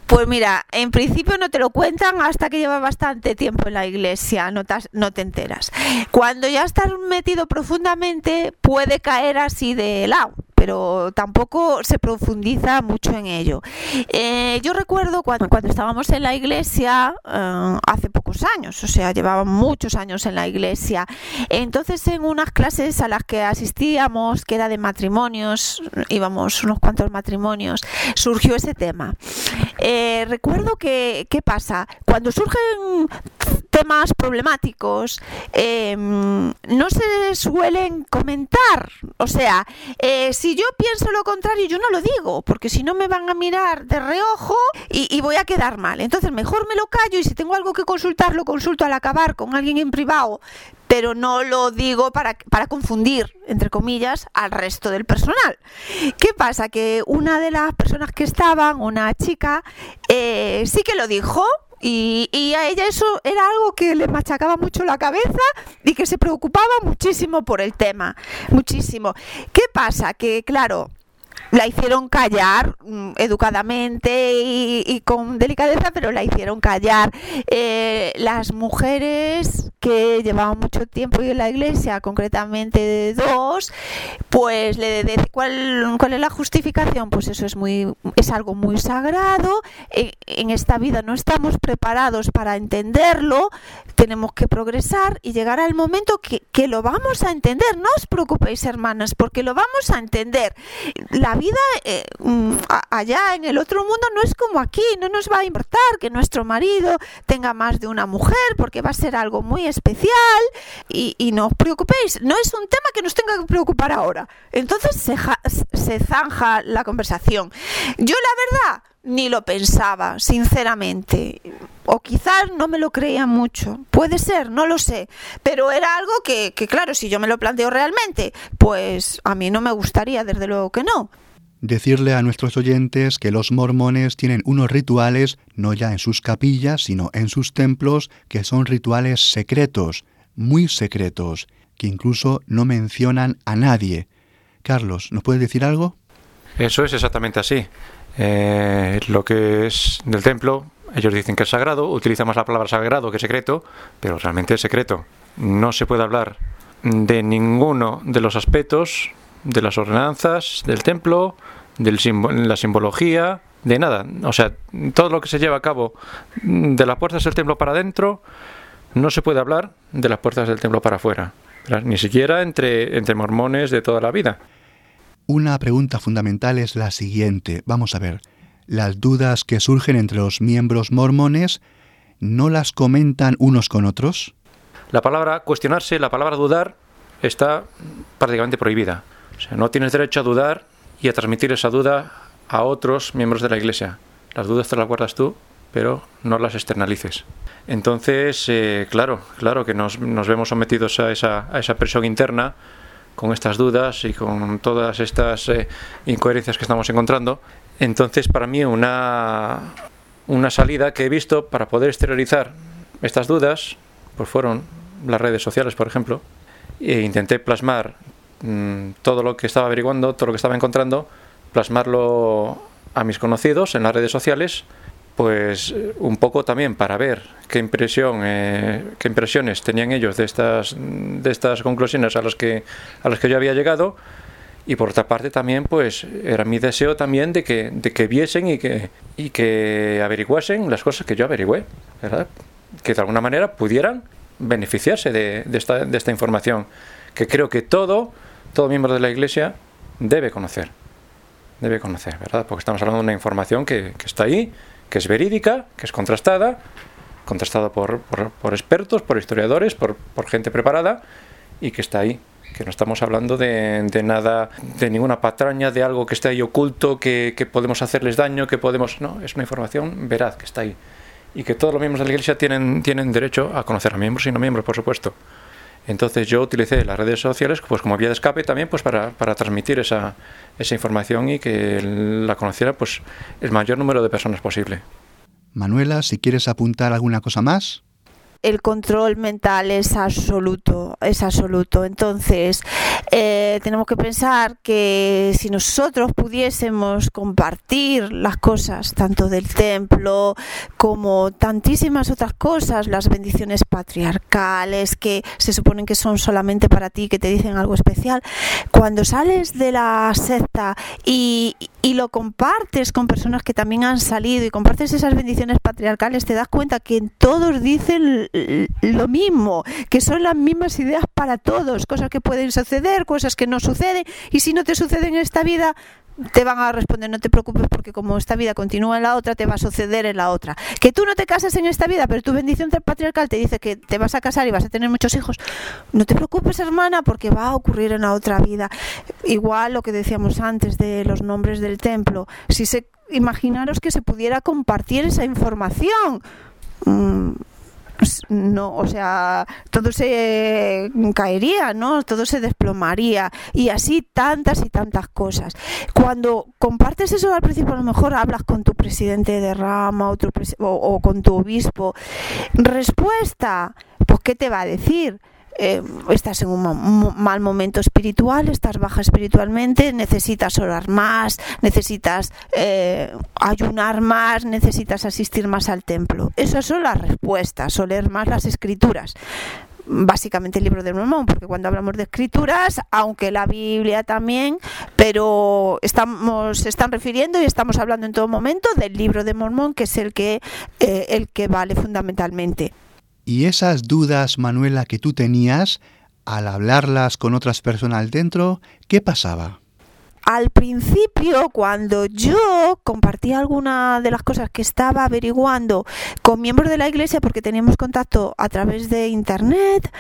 Pues mira, en principio no te lo cuentan hasta que lleva bastante tiempo en la iglesia, no te, no te enteras. Cuando ya estás metido profundamente, puede caer así de lado pero tampoco se profundiza mucho en ello. Eh, yo recuerdo cuando, cuando estábamos en la iglesia eh, hace pocos años, o sea, llevaba muchos años en la iglesia. Entonces, en unas clases a las que asistíamos, que era de matrimonios, íbamos unos cuantos matrimonios, surgió ese tema. Eh, recuerdo que, ¿qué pasa? Cuando surgen temas problemáticos, no se suelen comentar. O sea, si si yo pienso lo contrario, yo no lo digo, porque si no me van a mirar de reojo y, voy a quedar mal. Entonces mejor me lo callo y si tengo algo que consultar, lo consulto al acabar con alguien en privado, pero no lo digo para, para confundir, entre comillas, al resto del personal. ¿Qué pasa? Que una de las personas que estaban, una chica, eh, sí que lo dijo, y, a ella eso era algo que le machacaba mucho la cabeza y que se preocupaba muchísimo por el tema, muchísimo. ¿Qué pasa? Que claro, la hicieron callar mm, educadamente y, con delicadeza, pero la hicieron callar. Eh, las mujeres que llevaban mucho tiempo en la iglesia, concretamente dos, pues le de, ¿cuál, ¿cuál es la justificación? Pues eso es muy es algo muy sagrado. En, en esta vida no estamos preparados para entenderlo, tenemos que progresar y llegar al momento que, que lo vamos a entender. No os preocupéis, hermanas, porque lo vamos a entender. La vida eh, mm, allá en el otro mundo no es como aquí, no nos va a importar que nuestro marido tenga más de una mujer porque va a ser algo muy especial y, no os preocupéis, no es un tema que nos tenga que preocupar ahora. Entonces se, se zanja la conversación. Yo la verdad ni lo pensaba, sinceramente. O quizás no me lo creía mucho. Puede ser, no lo sé. Pero era algo que, que, claro, si yo me lo planteo realmente, pues a mí no me gustaría, desde luego que no. decirle a nuestros oyentes que los mormones tienen unos rituales, no ya en sus capillas, sino en sus templos, que son rituales secretos, muy secretos, que incluso no mencionan a nadie. Carlos, ¿nos puedes decir algo? Eso es exactamente así. Eh, lo que es del templo, ellos dicen que es sagrado, utilizan más la palabra sagrado que secreto, pero realmente es secreto. No se puede hablar de ninguno de los aspectos de las ordenanzas del templo, de la simbología, de nada. O sea, todo lo que se lleva a cabo de las puertas del templo para adentro, no se puede hablar de las puertas del templo para afuera. Ni siquiera entre, entre mormones de toda la vida. Una pregunta fundamental es la siguiente. Vamos a ver. Las dudas que surgen entre los miembros mormones, ¿no las comentan unos con otros? La palabra cuestionarse, la palabra dudar, está prácticamente prohibida. O sea, no tienes derecho a dudar y a transmitir esa duda a otros miembros de la Iglesia. Las dudas te las guardas tú, pero no las externalices. Entonces, eh, claro, claro que nos, vemos sometidos a esa, a esa, presión interna con estas dudas y con todas estas eh, incoherencias que estamos encontrando. Entonces, para mí, una, una salida que he visto para poder exteriorizar estas dudas, pues fueron las redes sociales, por ejemplo, e intenté plasmar Mm, todo lo que estaba averiguando, todo lo que estaba encontrando, plasmarlo a mis conocidos en las redes sociales, pues eh, un poco también para ver qué impresión, eh, qué impresiones tenían ellos de estas, de estas conclusiones a las que a las que yo había llegado y por otra parte también pues era mi deseo también de que, de que viesen y que, y que averiguasen las cosas que yo averigüé, ¿verdad? que de alguna manera pudieran beneficiarse de, de, esta, de esta información, que creo que todo todo miembro de la Iglesia debe conocer. Debe conocer, ¿verdad? Porque estamos hablando de una información que, está ahí, que es verídica, que es contrastada, contrastada por, expertos, por historiadores, por, gente preparada y que está ahí. Que no estamos hablando de, nada, de ninguna patraña, de algo que está ahí oculto, que, que podemos hacerles daño, que podemos. No, es una información veraz que está ahí. Y que todos los miembros de la Iglesia tienen, tienen derecho a conocer a miembros y no miembros, por supuesto. Entonces yo utilicé las redes sociales pues como vía de escape también pues para, para transmitir esa, esa información y que la conociera pues el mayor número de personas posible. Manuela, si quieres apuntar alguna cosa más el control mental es absoluto, es absoluto. Entonces, eh, tenemos que pensar que si nosotros pudiésemos compartir las cosas, tanto del templo como tantísimas otras cosas, las bendiciones patriarcales que se suponen que son solamente para ti, que te dicen algo especial, cuando sales de la secta y, y lo compartes con personas que también han salido y compartes esas bendiciones patriarcales, te das cuenta que todos dicen lo mismo, que son las mismas ideas para todos, cosas que pueden suceder, cosas que no suceden, y si no te suceden en esta vida, te van a responder, no te preocupes porque como esta vida continúa en la otra, te va a suceder en la otra. Que tú no te casas en esta vida, pero tu bendición patriarcal te dice que te vas a casar y vas a tener muchos hijos, no te preocupes hermana porque va a ocurrir en la otra vida. Igual lo que decíamos antes de los nombres del templo, si se imaginaros que se pudiera compartir esa información. Mm, no, o sea, todo se caería, ¿no? Todo se desplomaría y así tantas y tantas cosas. Cuando compartes eso al principio, a lo mejor hablas con tu presidente de rama o con tu obispo. Respuesta, pues ¿qué te va a decir? Eh, estás en un mal momento espiritual, estás baja espiritualmente, necesitas orar más, necesitas eh, ayunar más, necesitas asistir más al templo. Esas son las respuestas, o leer más las escrituras básicamente el libro de Mormón, porque cuando hablamos de escrituras, aunque la Biblia también, pero estamos se están refiriendo y estamos hablando en todo momento del libro de Mormón, que es el que eh, el que vale fundamentalmente. Y esas dudas, Manuela, que tú tenías, al hablarlas con otras personas dentro, ¿qué pasaba? Al principio, cuando yo compartía alguna de las cosas que estaba averiguando con miembros de la iglesia, porque teníamos contacto a través de internet,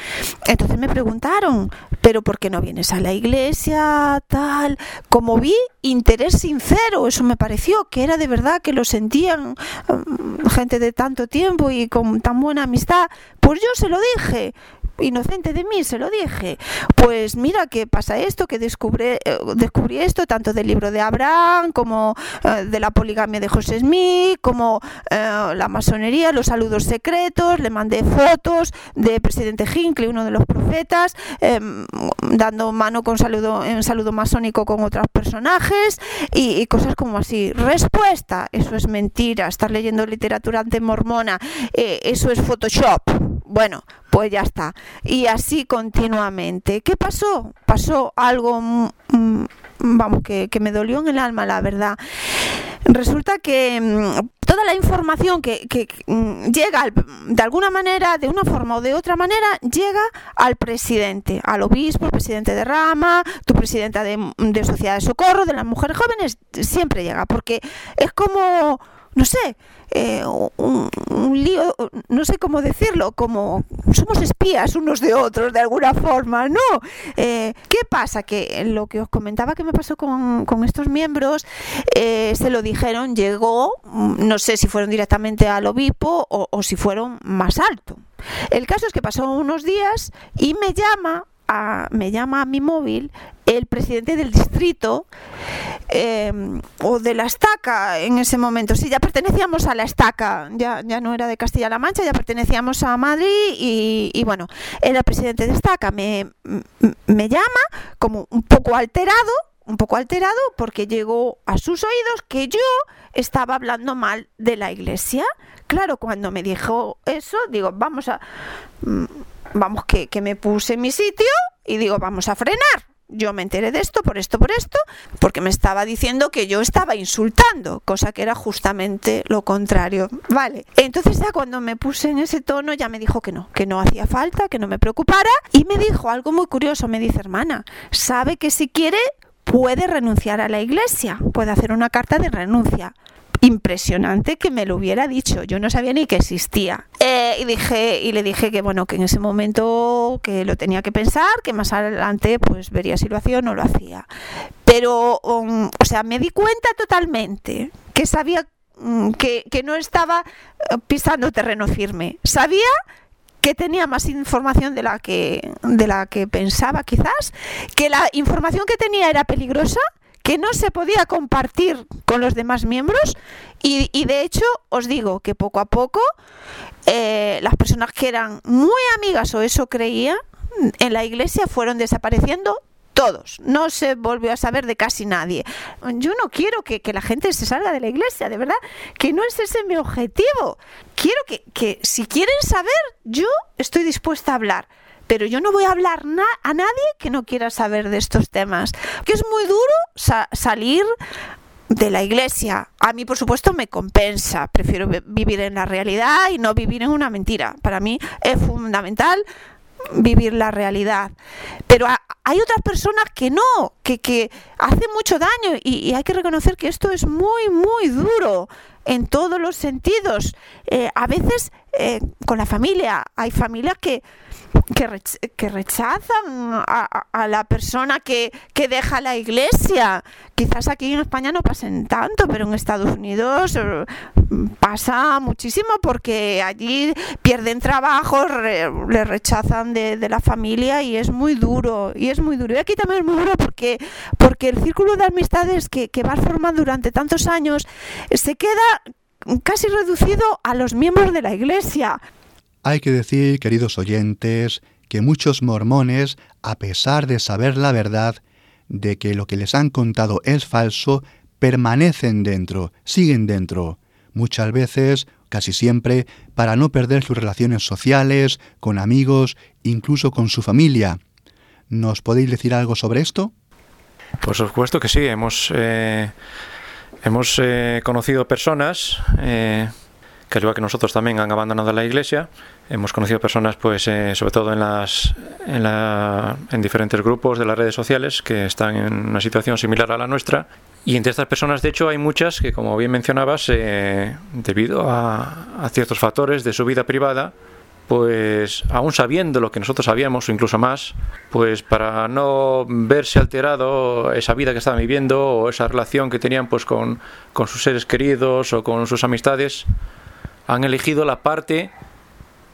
entonces me preguntaron, pero ¿por qué no vienes a la iglesia? Tal, como vi interés sincero, eso me pareció que era de verdad que lo sentían mm, gente de tanto tiempo y con tan buena amistad, pues yo se lo dije inocente de mí, se lo dije. Pues mira que pasa esto, que descubrí, eh, descubrí esto tanto del libro de Abraham como eh, de la poligamia de José Smith, como eh, la masonería, los saludos secretos, le mandé fotos de presidente Hinckley, uno de los profetas, em, dando mano con saludo, en saludo masónico con otros personajes y, y cosas como así. Respuesta, eso es mentira, estar leyendo literatura antemormona, eso es Photoshop. Bueno, pues ya está. Y así continuamente. ¿Qué pasó? Pasó algo, mm, mm, vamos, que, me dolió en el alma, la verdad. Resulta que mm, toda la información que, llega de alguna manera, de una forma o de otra manera, llega al presidente, al obispo, al presidente de rama, tu presidenta de, de sociedad de socorro, de las mujeres jóvenes, siempre llega, porque es como no sé, eh, un, lío, no sé cómo decirlo, como somos espías unos de otros de alguna forma, ¿no? Eh, ¿Qué pasa? Que lo que os comentaba que me pasó con, estos miembros, eh, se lo dijeron, llegó, no sé si fueron directamente al obispo o, o si fueron más alto. El caso es que pasó unos días y me llama me llama a mi móvil el presidente del distrito eh, o de la estaca en ese momento. Sí, ya pertenecíamos a la estaca, ya, ya no era de Castilla-La Mancha, ya pertenecíamos a Madrid y, bueno, el presidente de estaca. Me, me llama como un poco alterado, un poco alterado porque llegó a sus oídos que yo estaba hablando mal de la iglesia. Claro, cuando me dijo eso, digo, vamos a vamos, que, que me puse en mi sitio y digo, vamos a frenar. Yo me enteré de esto, por esto, por esto, porque me estaba diciendo que yo estaba insultando, cosa que era justamente lo contrario. Vale. Entonces ya cuando me puse en ese tono ya me dijo que no, que no hacía falta, que no me preocupara y me dijo algo muy curioso, me dice, hermana, sabe que si quiere puede renunciar a la iglesia, puede hacer una carta de renuncia impresionante que me lo hubiera dicho. Yo no sabía ni que existía. Eh, y dije, y le dije que bueno, que en ese momento que lo tenía que pensar, que más adelante pues vería si lo hacía o no lo hacía. Pero, um, o sea, me di cuenta totalmente que sabía mm, que, que no estaba eh, pisando terreno firme. Sabía que tenía más información de la que de la que pensaba quizás, que la información que tenía era peligrosa que no se podía compartir con los demás miembros y, de hecho os digo que poco a poco eh, las personas que eran muy amigas o eso creía en la iglesia fueron desapareciendo todos. No se volvió a saber de casi nadie. Yo no quiero que, la gente se salga de la iglesia, de verdad, que no es ese mi objetivo. Quiero que, que si quieren saber, yo estoy dispuesta a hablar pero yo no voy a hablar a nadie que no quiera saber de estos temas. Que es muy duro salir de la iglesia. A mí, por supuesto, me compensa. Prefiero vivir en la realidad y no vivir en una mentira. Para mí es fundamental vivir la realidad. Pero hay otras personas que no, que, que hacen mucho daño y, hay que reconocer que esto es muy, muy duro en todos los sentidos. Eh, a veces eh, con la familia, hay familias que que, rechazan a, la persona que, deja la iglesia. Quizás aquí en España no pasen tanto, pero en Estados Unidos eh, pasa muchísimo porque allí pierden trabajo, le rechazan de, la familia y es muy duro. Y es muy duro. Y aquí también es muy duro porque, porque el círculo de amistades que, que vas formando durante tantos años se queda casi reducido a los miembros de la iglesia. Hay que decir, queridos oyentes, que muchos mormones, a pesar de saber la verdad de que lo que les han contado es falso, permanecen dentro, siguen dentro, muchas veces, casi siempre, para no perder sus relaciones sociales, con amigos, incluso con su familia. ¿Nos podéis decir algo sobre esto? Por supuesto que sí, hemos, eh, hemos eh, conocido personas eh, que al igual que nosotros también han abandonado la iglesia. Hemos conocido personas, pues, eh, sobre todo en, las, en, la, en, diferentes grupos de las redes sociales que están en una situación similar a la nuestra. Y entre estas personas, de hecho, hay muchas que, como bien mencionabas, eh, debido a, a ciertos factores de su vida privada, pues aún sabiendo lo que nosotros sabíamos o incluso más, pues para no verse alterado esa vida que estaban viviendo o esa relación que tenían pues con, con sus seres queridos o con sus amistades, han elegido la parte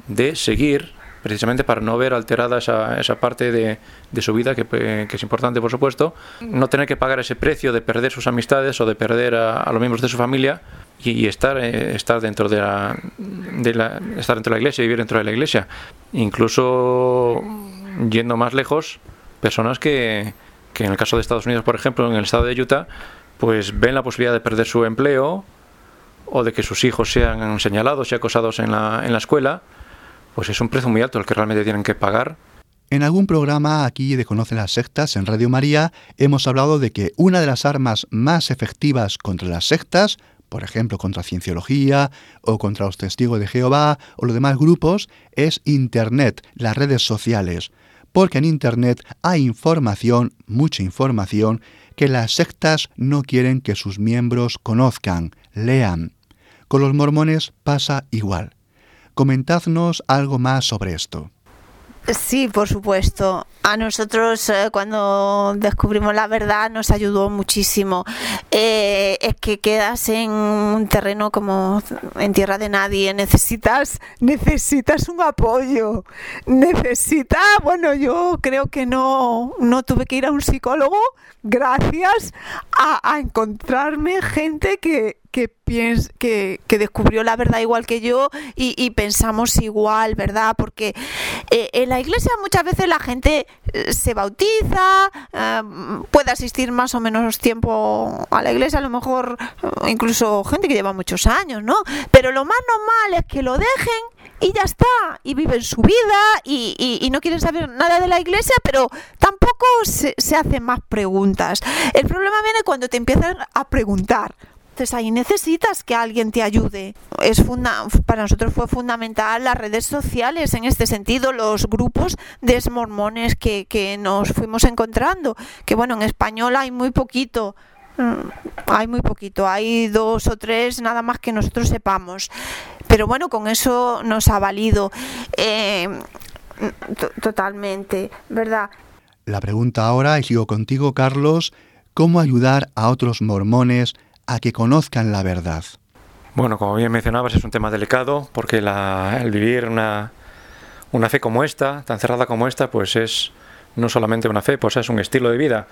de seguir precisamente para no ver alterada esa, esa parte de, de su vida, que, que, es importante, por supuesto, no tener que pagar ese precio de perder sus amistades o de perder a, los miembros de su familia y, y estar, eh, estar, dentro de la, de la, estar dentro de la iglesia, vivir dentro de la iglesia. Incluso yendo más lejos, personas que, que en el caso de Estados Unidos, por ejemplo, en el estado de Utah, pues ven la posibilidad de perder su empleo o de que sus hijos sean señalados y acosados en la, en la escuela, pues es un precio muy alto el que realmente tienen que pagar. En algún programa aquí de Conoce las Sectas en Radio María hemos hablado de que una de las armas más efectivas contra las sectas, por ejemplo contra Cienciología o contra los Testigos de Jehová o los demás grupos, es Internet, las redes sociales. Porque en Internet hay información, mucha información, que las sectas no quieren que sus miembros conozcan, lean. Con los mormones pasa igual. Comentadnos algo más sobre esto. Sí, por supuesto. A nosotros eh, cuando descubrimos la verdad nos ayudó muchísimo. Eh, es que quedas en un terreno como en tierra de nadie. Necesitas, necesitas un apoyo. Necesitas, bueno, yo creo que no, no tuve que ir a un psicólogo gracias a, a encontrarme gente que, que, descubrió la verdad igual que yo y, pensamos igual, ¿verdad? Porque eh, en la iglesia muchas veces la gente eh, se bautiza, eh, puede asistir más o menos tiempo a la iglesia, a lo mejor incluso gente que lleva muchos años, ¿no? Pero lo más normal es que lo dejen y ya está, y viven su vida y, no quieren saber nada de la iglesia, pero tampoco se, se hacen más preguntas. El problema viene cuando te empiezan a preguntar. Ahí necesitas que alguien te ayude. Es funda para nosotros fue fundamental las redes sociales en este sentido, los grupos de mormones que, que nos fuimos encontrando. Que bueno, en español hay muy poquito. Hay muy poquito, hay dos o tres nada más que nosotros sepamos. Pero bueno, con eso nos ha valido eh, totalmente, ¿verdad? La pregunta ahora, y sigo contigo, Carlos, ¿cómo ayudar a otros mormones a que conozcan la verdad? Bueno, como bien mencionabas, es un tema delicado porque la, el vivir una, una fe como esta, tan cerrada como esta, pues es no solamente una fe, pues es un estilo de vida,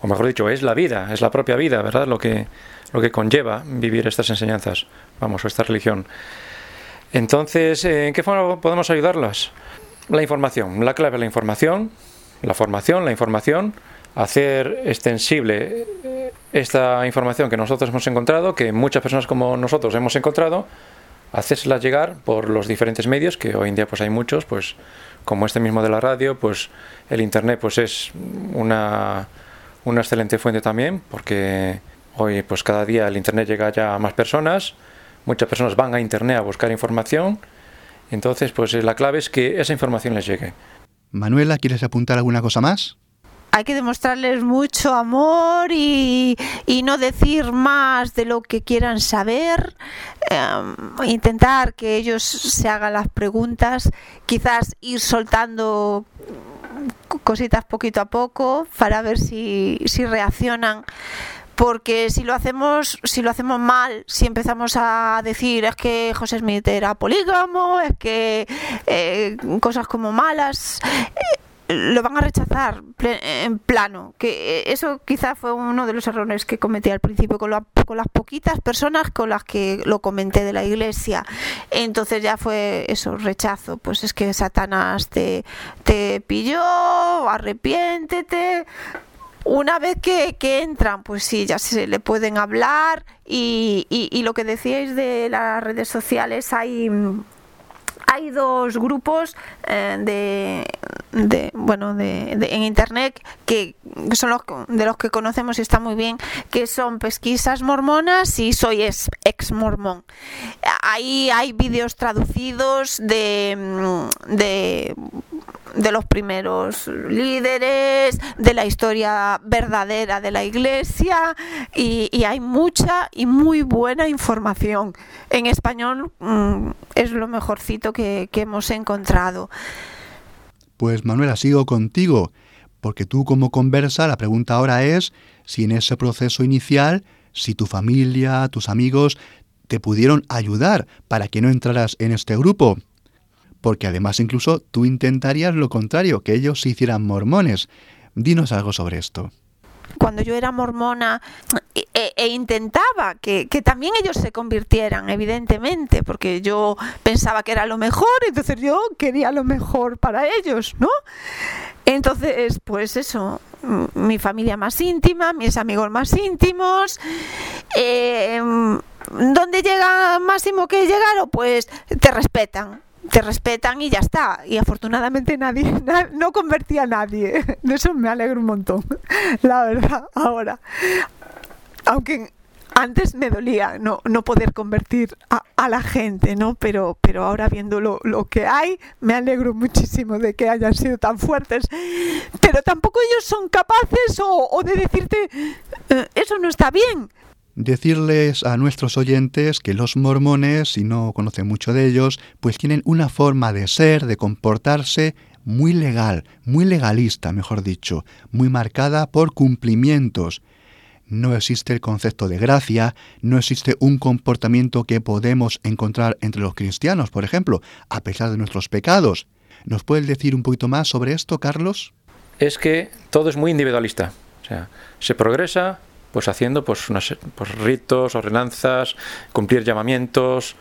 o mejor dicho, es la vida, es la propia vida, ¿verdad? Lo que, lo que conlleva vivir estas enseñanzas, vamos, esta religión. Entonces, ¿en qué forma podemos ayudarlas? La información, la clave es la información, la formación, la información, hacer extensible esta información que nosotros hemos encontrado, que muchas personas como nosotros hemos encontrado, hacérsela llegar por los diferentes medios, que hoy en día pues hay muchos, pues como este mismo de la radio, pues el internet pues es una, una excelente fuente también, porque hoy pues cada día el internet llega ya a más personas, muchas personas van a internet a buscar información, entonces pues la clave es que esa información les llegue. Manuela, ¿quieres apuntar alguna cosa más? Hay que demostrarles mucho amor y, y, no decir más de lo que quieran saber, eh, intentar que ellos se hagan las preguntas, quizás ir soltando cositas poquito a poco para ver si, si reaccionan. Porque si lo hacemos si lo hacemos mal si empezamos a decir es que José Smith era polígamo es que eh, cosas como malas eh, lo van a rechazar en plano. Que eso quizá fue uno de los errores que cometí al principio con, la, con, las poquitas personas con las que lo comenté de la iglesia. Entonces ya fue eso, rechazo. Pues es que Satanás te, te pilló, arrepiéntete. Una vez que, que, entran, pues sí, ya se le pueden hablar y, y lo que decíais de las redes sociales, hay hay dos grupos eh, de, bueno de, de, en internet que son los de los que conocemos y está muy bien que son pesquisas mormonas y soy ex, ex mormón. Ahí hay vídeos traducidos de, de de los primeros líderes, de la historia verdadera de la iglesia y, hay mucha y muy buena información. En español mmm, es lo mejorcito que, que hemos encontrado. Pues Manuela, sigo contigo, porque tú como conversa, la pregunta ahora es si en ese proceso inicial, si tu familia, tus amigos te pudieron ayudar para que no entraras en este grupo. Porque además incluso tú intentarías lo contrario, que ellos se hicieran mormones. Dinos algo sobre esto cuando yo era mormona e, e, e intentaba que, también ellos se convirtieran, evidentemente, porque yo pensaba que era lo mejor, entonces yo quería lo mejor para ellos, ¿no? Entonces, pues eso, mi familia más íntima, mis amigos más íntimos, eh, ¿dónde llega máximo que llegaron? Pues te respetan, te respetan y ya está. Y afortunadamente nadie, no convertí a nadie. De eso me alegro un montón, la verdad, ahora. Aunque antes me dolía no, no poder convertir a, la gente, ¿no? Pero, pero ahora viendo lo, que hay, me alegro muchísimo de que hayan sido tan fuertes. Pero tampoco ellos son capaces o, o de decirte, eh, eso no está bien decirles a nuestros oyentes que los mormones, si no conocen mucho de ellos, pues tienen una forma de ser, de comportarse muy legal, muy legalista, mejor dicho, muy marcada por cumplimientos. No existe el concepto de gracia, no existe un comportamiento que podemos encontrar entre los cristianos, por ejemplo, a pesar de nuestros pecados. ¿Nos puedes decir un poquito más sobre esto, Carlos? Es que todo es muy individualista. O sea, se progresa pues haciendo pues, unos pues, ritos, ordenanzas, cumplir llamamientos,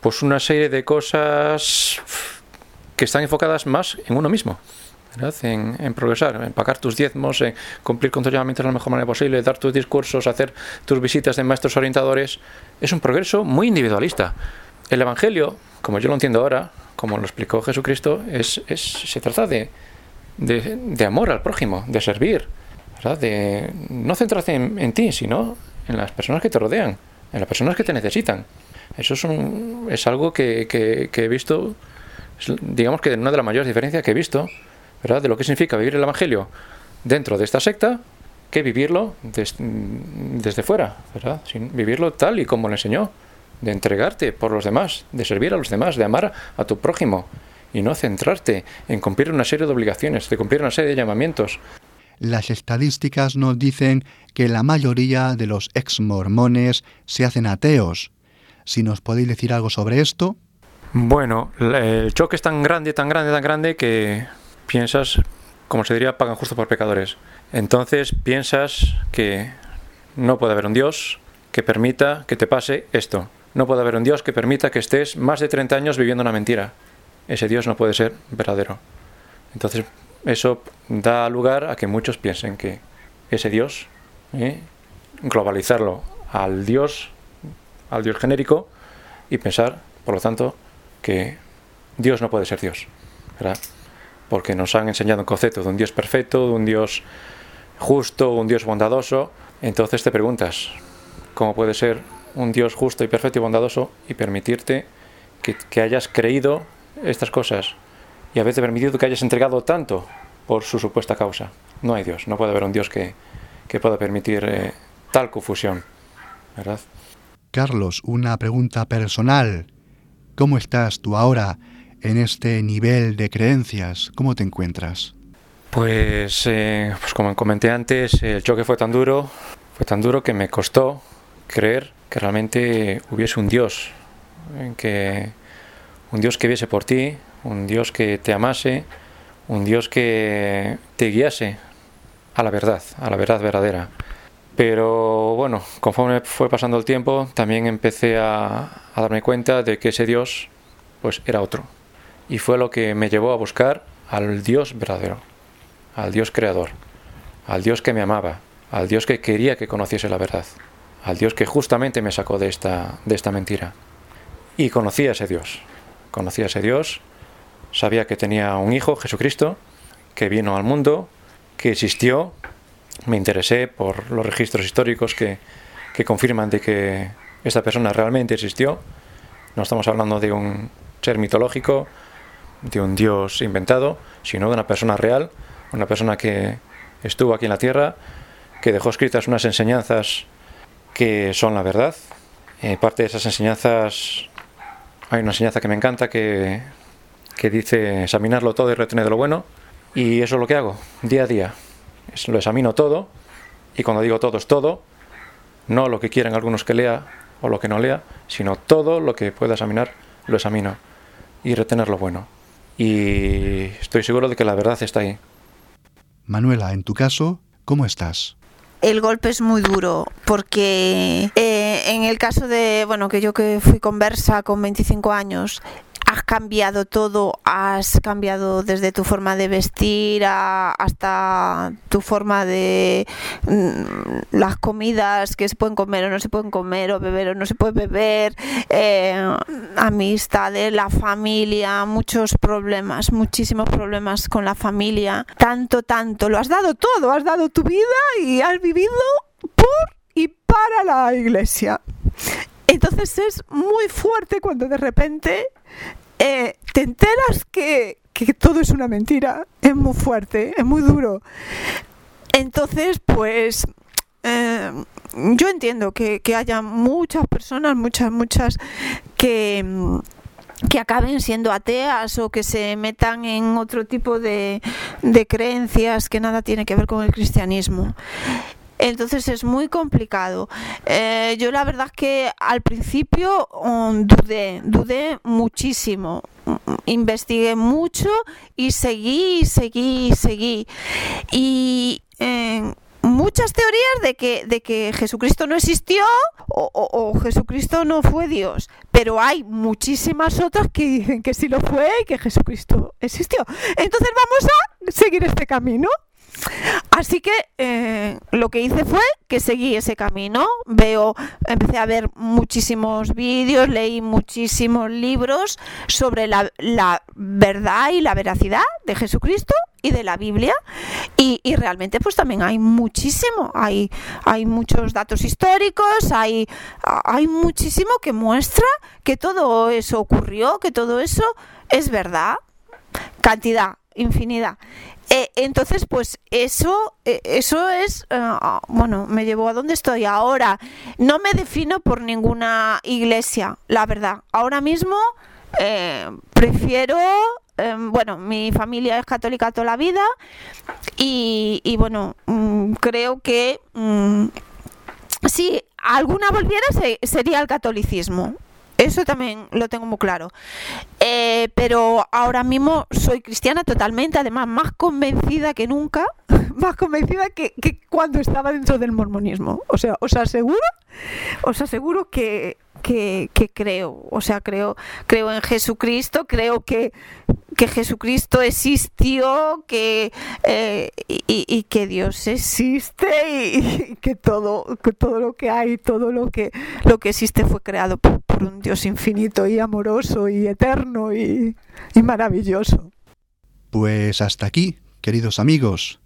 pues una serie de cosas que están enfocadas más en uno mismo. En, progresar, en pagar tus diezmos, en cumplir con tus llamamientos de la mejor manera posible, dar tus discursos, hacer tus visitas de maestros orientadores, es un progreso muy individualista. El Evangelio, como yo lo entiendo ahora, como lo explicó Jesucristo, es, es se trata de, de, de amor al prójimo, de servir, de no centrarse en, ti, sino en las personas que te rodean, en las personas que te necesitan. Eso es, es algo que, he visto, digamos que una de las mayores diferencias que he visto, ¿verdad? De lo que significa vivir el Evangelio dentro de esta secta que vivirlo desde fuera, ¿verdad? Sin vivirlo tal y como le enseñó, de entregarte por los demás, de servir a los demás, de amar a tu prójimo y no centrarte en cumplir una serie de obligaciones, de cumplir una serie de llamamientos, las estadísticas nos dicen que la mayoría de los ex mormones se hacen ateos. Si nos podéis decir algo sobre esto. Bueno, el choque es tan grande, tan grande, tan grande que piensas, como se diría, pagan justo por pecadores. Entonces piensas que no puede haber un Dios que permita que te pase esto. No puede haber un Dios que permita que estés más de 30 años viviendo una mentira. Ese Dios no puede ser verdadero. Entonces eso da lugar a que muchos piensen que ese Dios, ¿eh? globalizarlo al Dios, al Dios genérico, y pensar, por lo tanto, que Dios no puede ser Dios. ¿verdad? Porque nos han enseñado un concepto de un Dios perfecto, de un Dios justo, un Dios bondadoso. Entonces te preguntas, ¿cómo puede ser un Dios justo y perfecto y bondadoso y permitirte que, que hayas creído estas cosas y haberte permitido que hayas entregado tanto por su supuesta causa. No hay Dios, no puede haber un Dios que, que pueda permitir eh, tal confusión. ¿Verdad? Carlos, una pregunta personal. ¿Cómo estás tú ahora en este nivel de creencias? ¿Cómo te encuentras? Pues, eh, pues como comenté antes, el choque fue tan duro, fue tan duro que me costó creer que realmente hubiese un Dios, que un Dios que viese por ti, un Dios que te amase, un Dios que te guiase a la verdad, a la verdad verdadera. Pero bueno, conforme fue pasando el tiempo, también empecé a, darme cuenta de que ese Dios pues era otro. Y fue lo que me llevó a buscar al Dios verdadero, al Dios creador, al Dios que me amaba, al Dios que quería que conociese la verdad, al Dios que justamente me sacó de esta, de esta mentira. Y conocí a ese Dios, conocí a ese Dios sabía que tenía un hijo, Jesucristo, que vino al mundo, que existió. Me interesé por los registros históricos que, que confirman de que esta persona realmente existió. No estamos hablando de un ser mitológico, de un dios inventado, sino de una persona real, una persona que estuvo aquí en la tierra, que dejó escritas unas enseñanzas que son la verdad. Eh, parte de esas enseñanzas, hay una enseñanza que me encanta que que dice examinarlo todo y retener lo bueno. Y eso es lo que hago día a día. Lo examino todo y cuando digo todo es todo, no lo que quieren algunos que lea o lo que no lea, sino todo lo que pueda examinar lo examino. y retener lo bueno. Y estoy seguro de que la verdad está ahí. Manuela, en tu caso, ¿cómo estás? el golpe es muy duro porque eh, en el caso de, bueno, que yo que fui conversa con 25 años, has cambiado todo, has cambiado desde tu forma de vestir hasta tu forma de mm, las comidas que se pueden comer o no se pueden comer, o beber o no se puede beber, eh, amistades, la familia, muchos problemas, muchísimos problemas con la familia, tanto, tanto, lo has dado todo, has dado tu vida y has vivido por y para la iglesia. Entonces es muy fuerte cuando de repente eh, te enteras que, todo es una mentira. Es muy fuerte, es muy duro. Entonces, pues eh, yo entiendo que, haya muchas personas, muchas, muchas, que, que acaben siendo ateas o que se metan en otro tipo de, de creencias que nada tiene que ver con el cristianismo. Entonces es muy complicado. Eh, yo la verdad es que al principio um, dudé, dudé muchísimo. Investigué mucho y seguí, seguí, seguí. Y eh, muchas teorías de que, de que Jesucristo no existió o, o, Jesucristo no fue Dios, pero hay muchísimas otras que dicen que sí lo fue y que Jesucristo existió. Entonces vamos a seguir este camino. Así que eh, lo que hice fue que seguí ese camino. Veo, empecé a ver muchísimos vídeos, leí muchísimos libros sobre la, verdad y la veracidad de Jesucristo y de la Biblia. Y, realmente pues también hay muchísimo. Hay hay muchos datos históricos hay hay muchísimo que muestra que todo eso ocurrió que todo eso es verdad. Cantidad infinidad entonces, pues eso, eh, eso es, eh, ah, bueno, me llevó a donde estoy ahora. No me defino por ninguna iglesia, la verdad. Ahora mismo prefiero, bueno, mi familia es católica toda la vida y, bueno, mm, creo que mm, si alguna volviera sería el catolicismo. Eso también lo tengo muy claro. Eh, pero ahora mismo soy cristiana totalmente, además más convencida que nunca, más convencida que, cuando estaba dentro del mormonismo. O sea, os aseguro, os aseguro que que, creo, o sea, creo, creo en Jesucristo, creo que, que Jesucristo existió, que eh, y, que Dios existe y, que todo, todo lo que hay, todo lo que lo que existe fue creado un Dios infinito y amoroso y eterno y, y maravilloso. Pues hasta aquí, queridos amigos.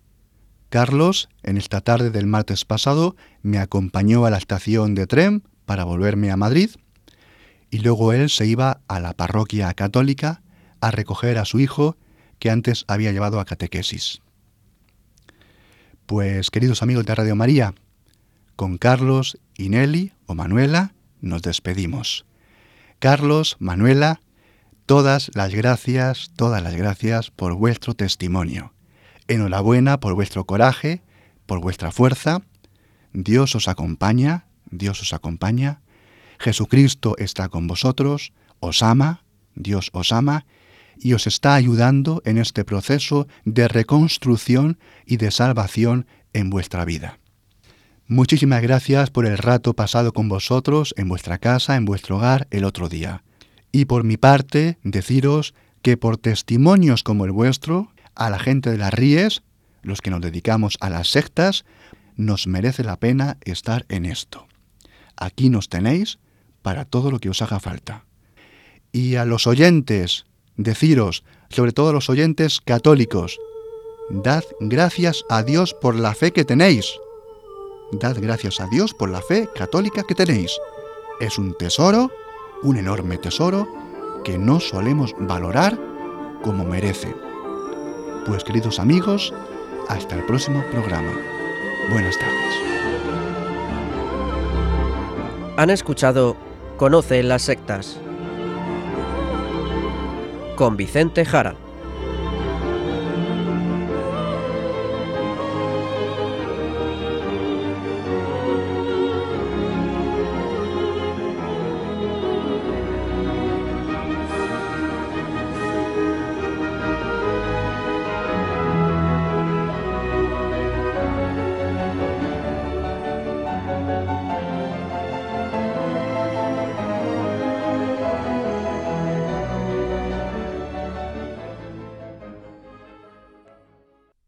Carlos, en esta tarde del martes pasado, me acompañó a la estación de tren para volverme a Madrid y luego él se iba a la parroquia católica a recoger a su hijo que antes había llevado a catequesis. Pues queridos amigos de Radio María, con Carlos y Nelly o Manuela nos despedimos. Carlos, Manuela, todas las gracias, todas las gracias por vuestro testimonio. Enhorabuena por vuestro coraje, por vuestra fuerza. Dios os acompaña Dios os acompaña, Jesucristo está con vosotros, os ama, Dios os ama, y os está ayudando en este proceso de reconstrucción y de salvación en vuestra vida. Muchísimas gracias por el rato pasado con vosotros en vuestra casa, en vuestro hogar el otro día. Y por mi parte, deciros que por testimonios como el vuestro, a la gente de las Ríes, los que nos dedicamos a las sectas, nos merece la pena estar en esto. Aquí nos tenéis para todo lo que os haga falta. Y a los oyentes, deciros, sobre todo a los oyentes católicos, dad gracias a Dios por la fe que tenéis. Dad gracias a Dios por la fe católica que tenéis. Es un tesoro, un enorme tesoro, que no solemos valorar como merece. Pues queridos amigos, hasta el próximo programa. Buenas tardes. Han escuchado Conoce las sectas con Vicente Jara.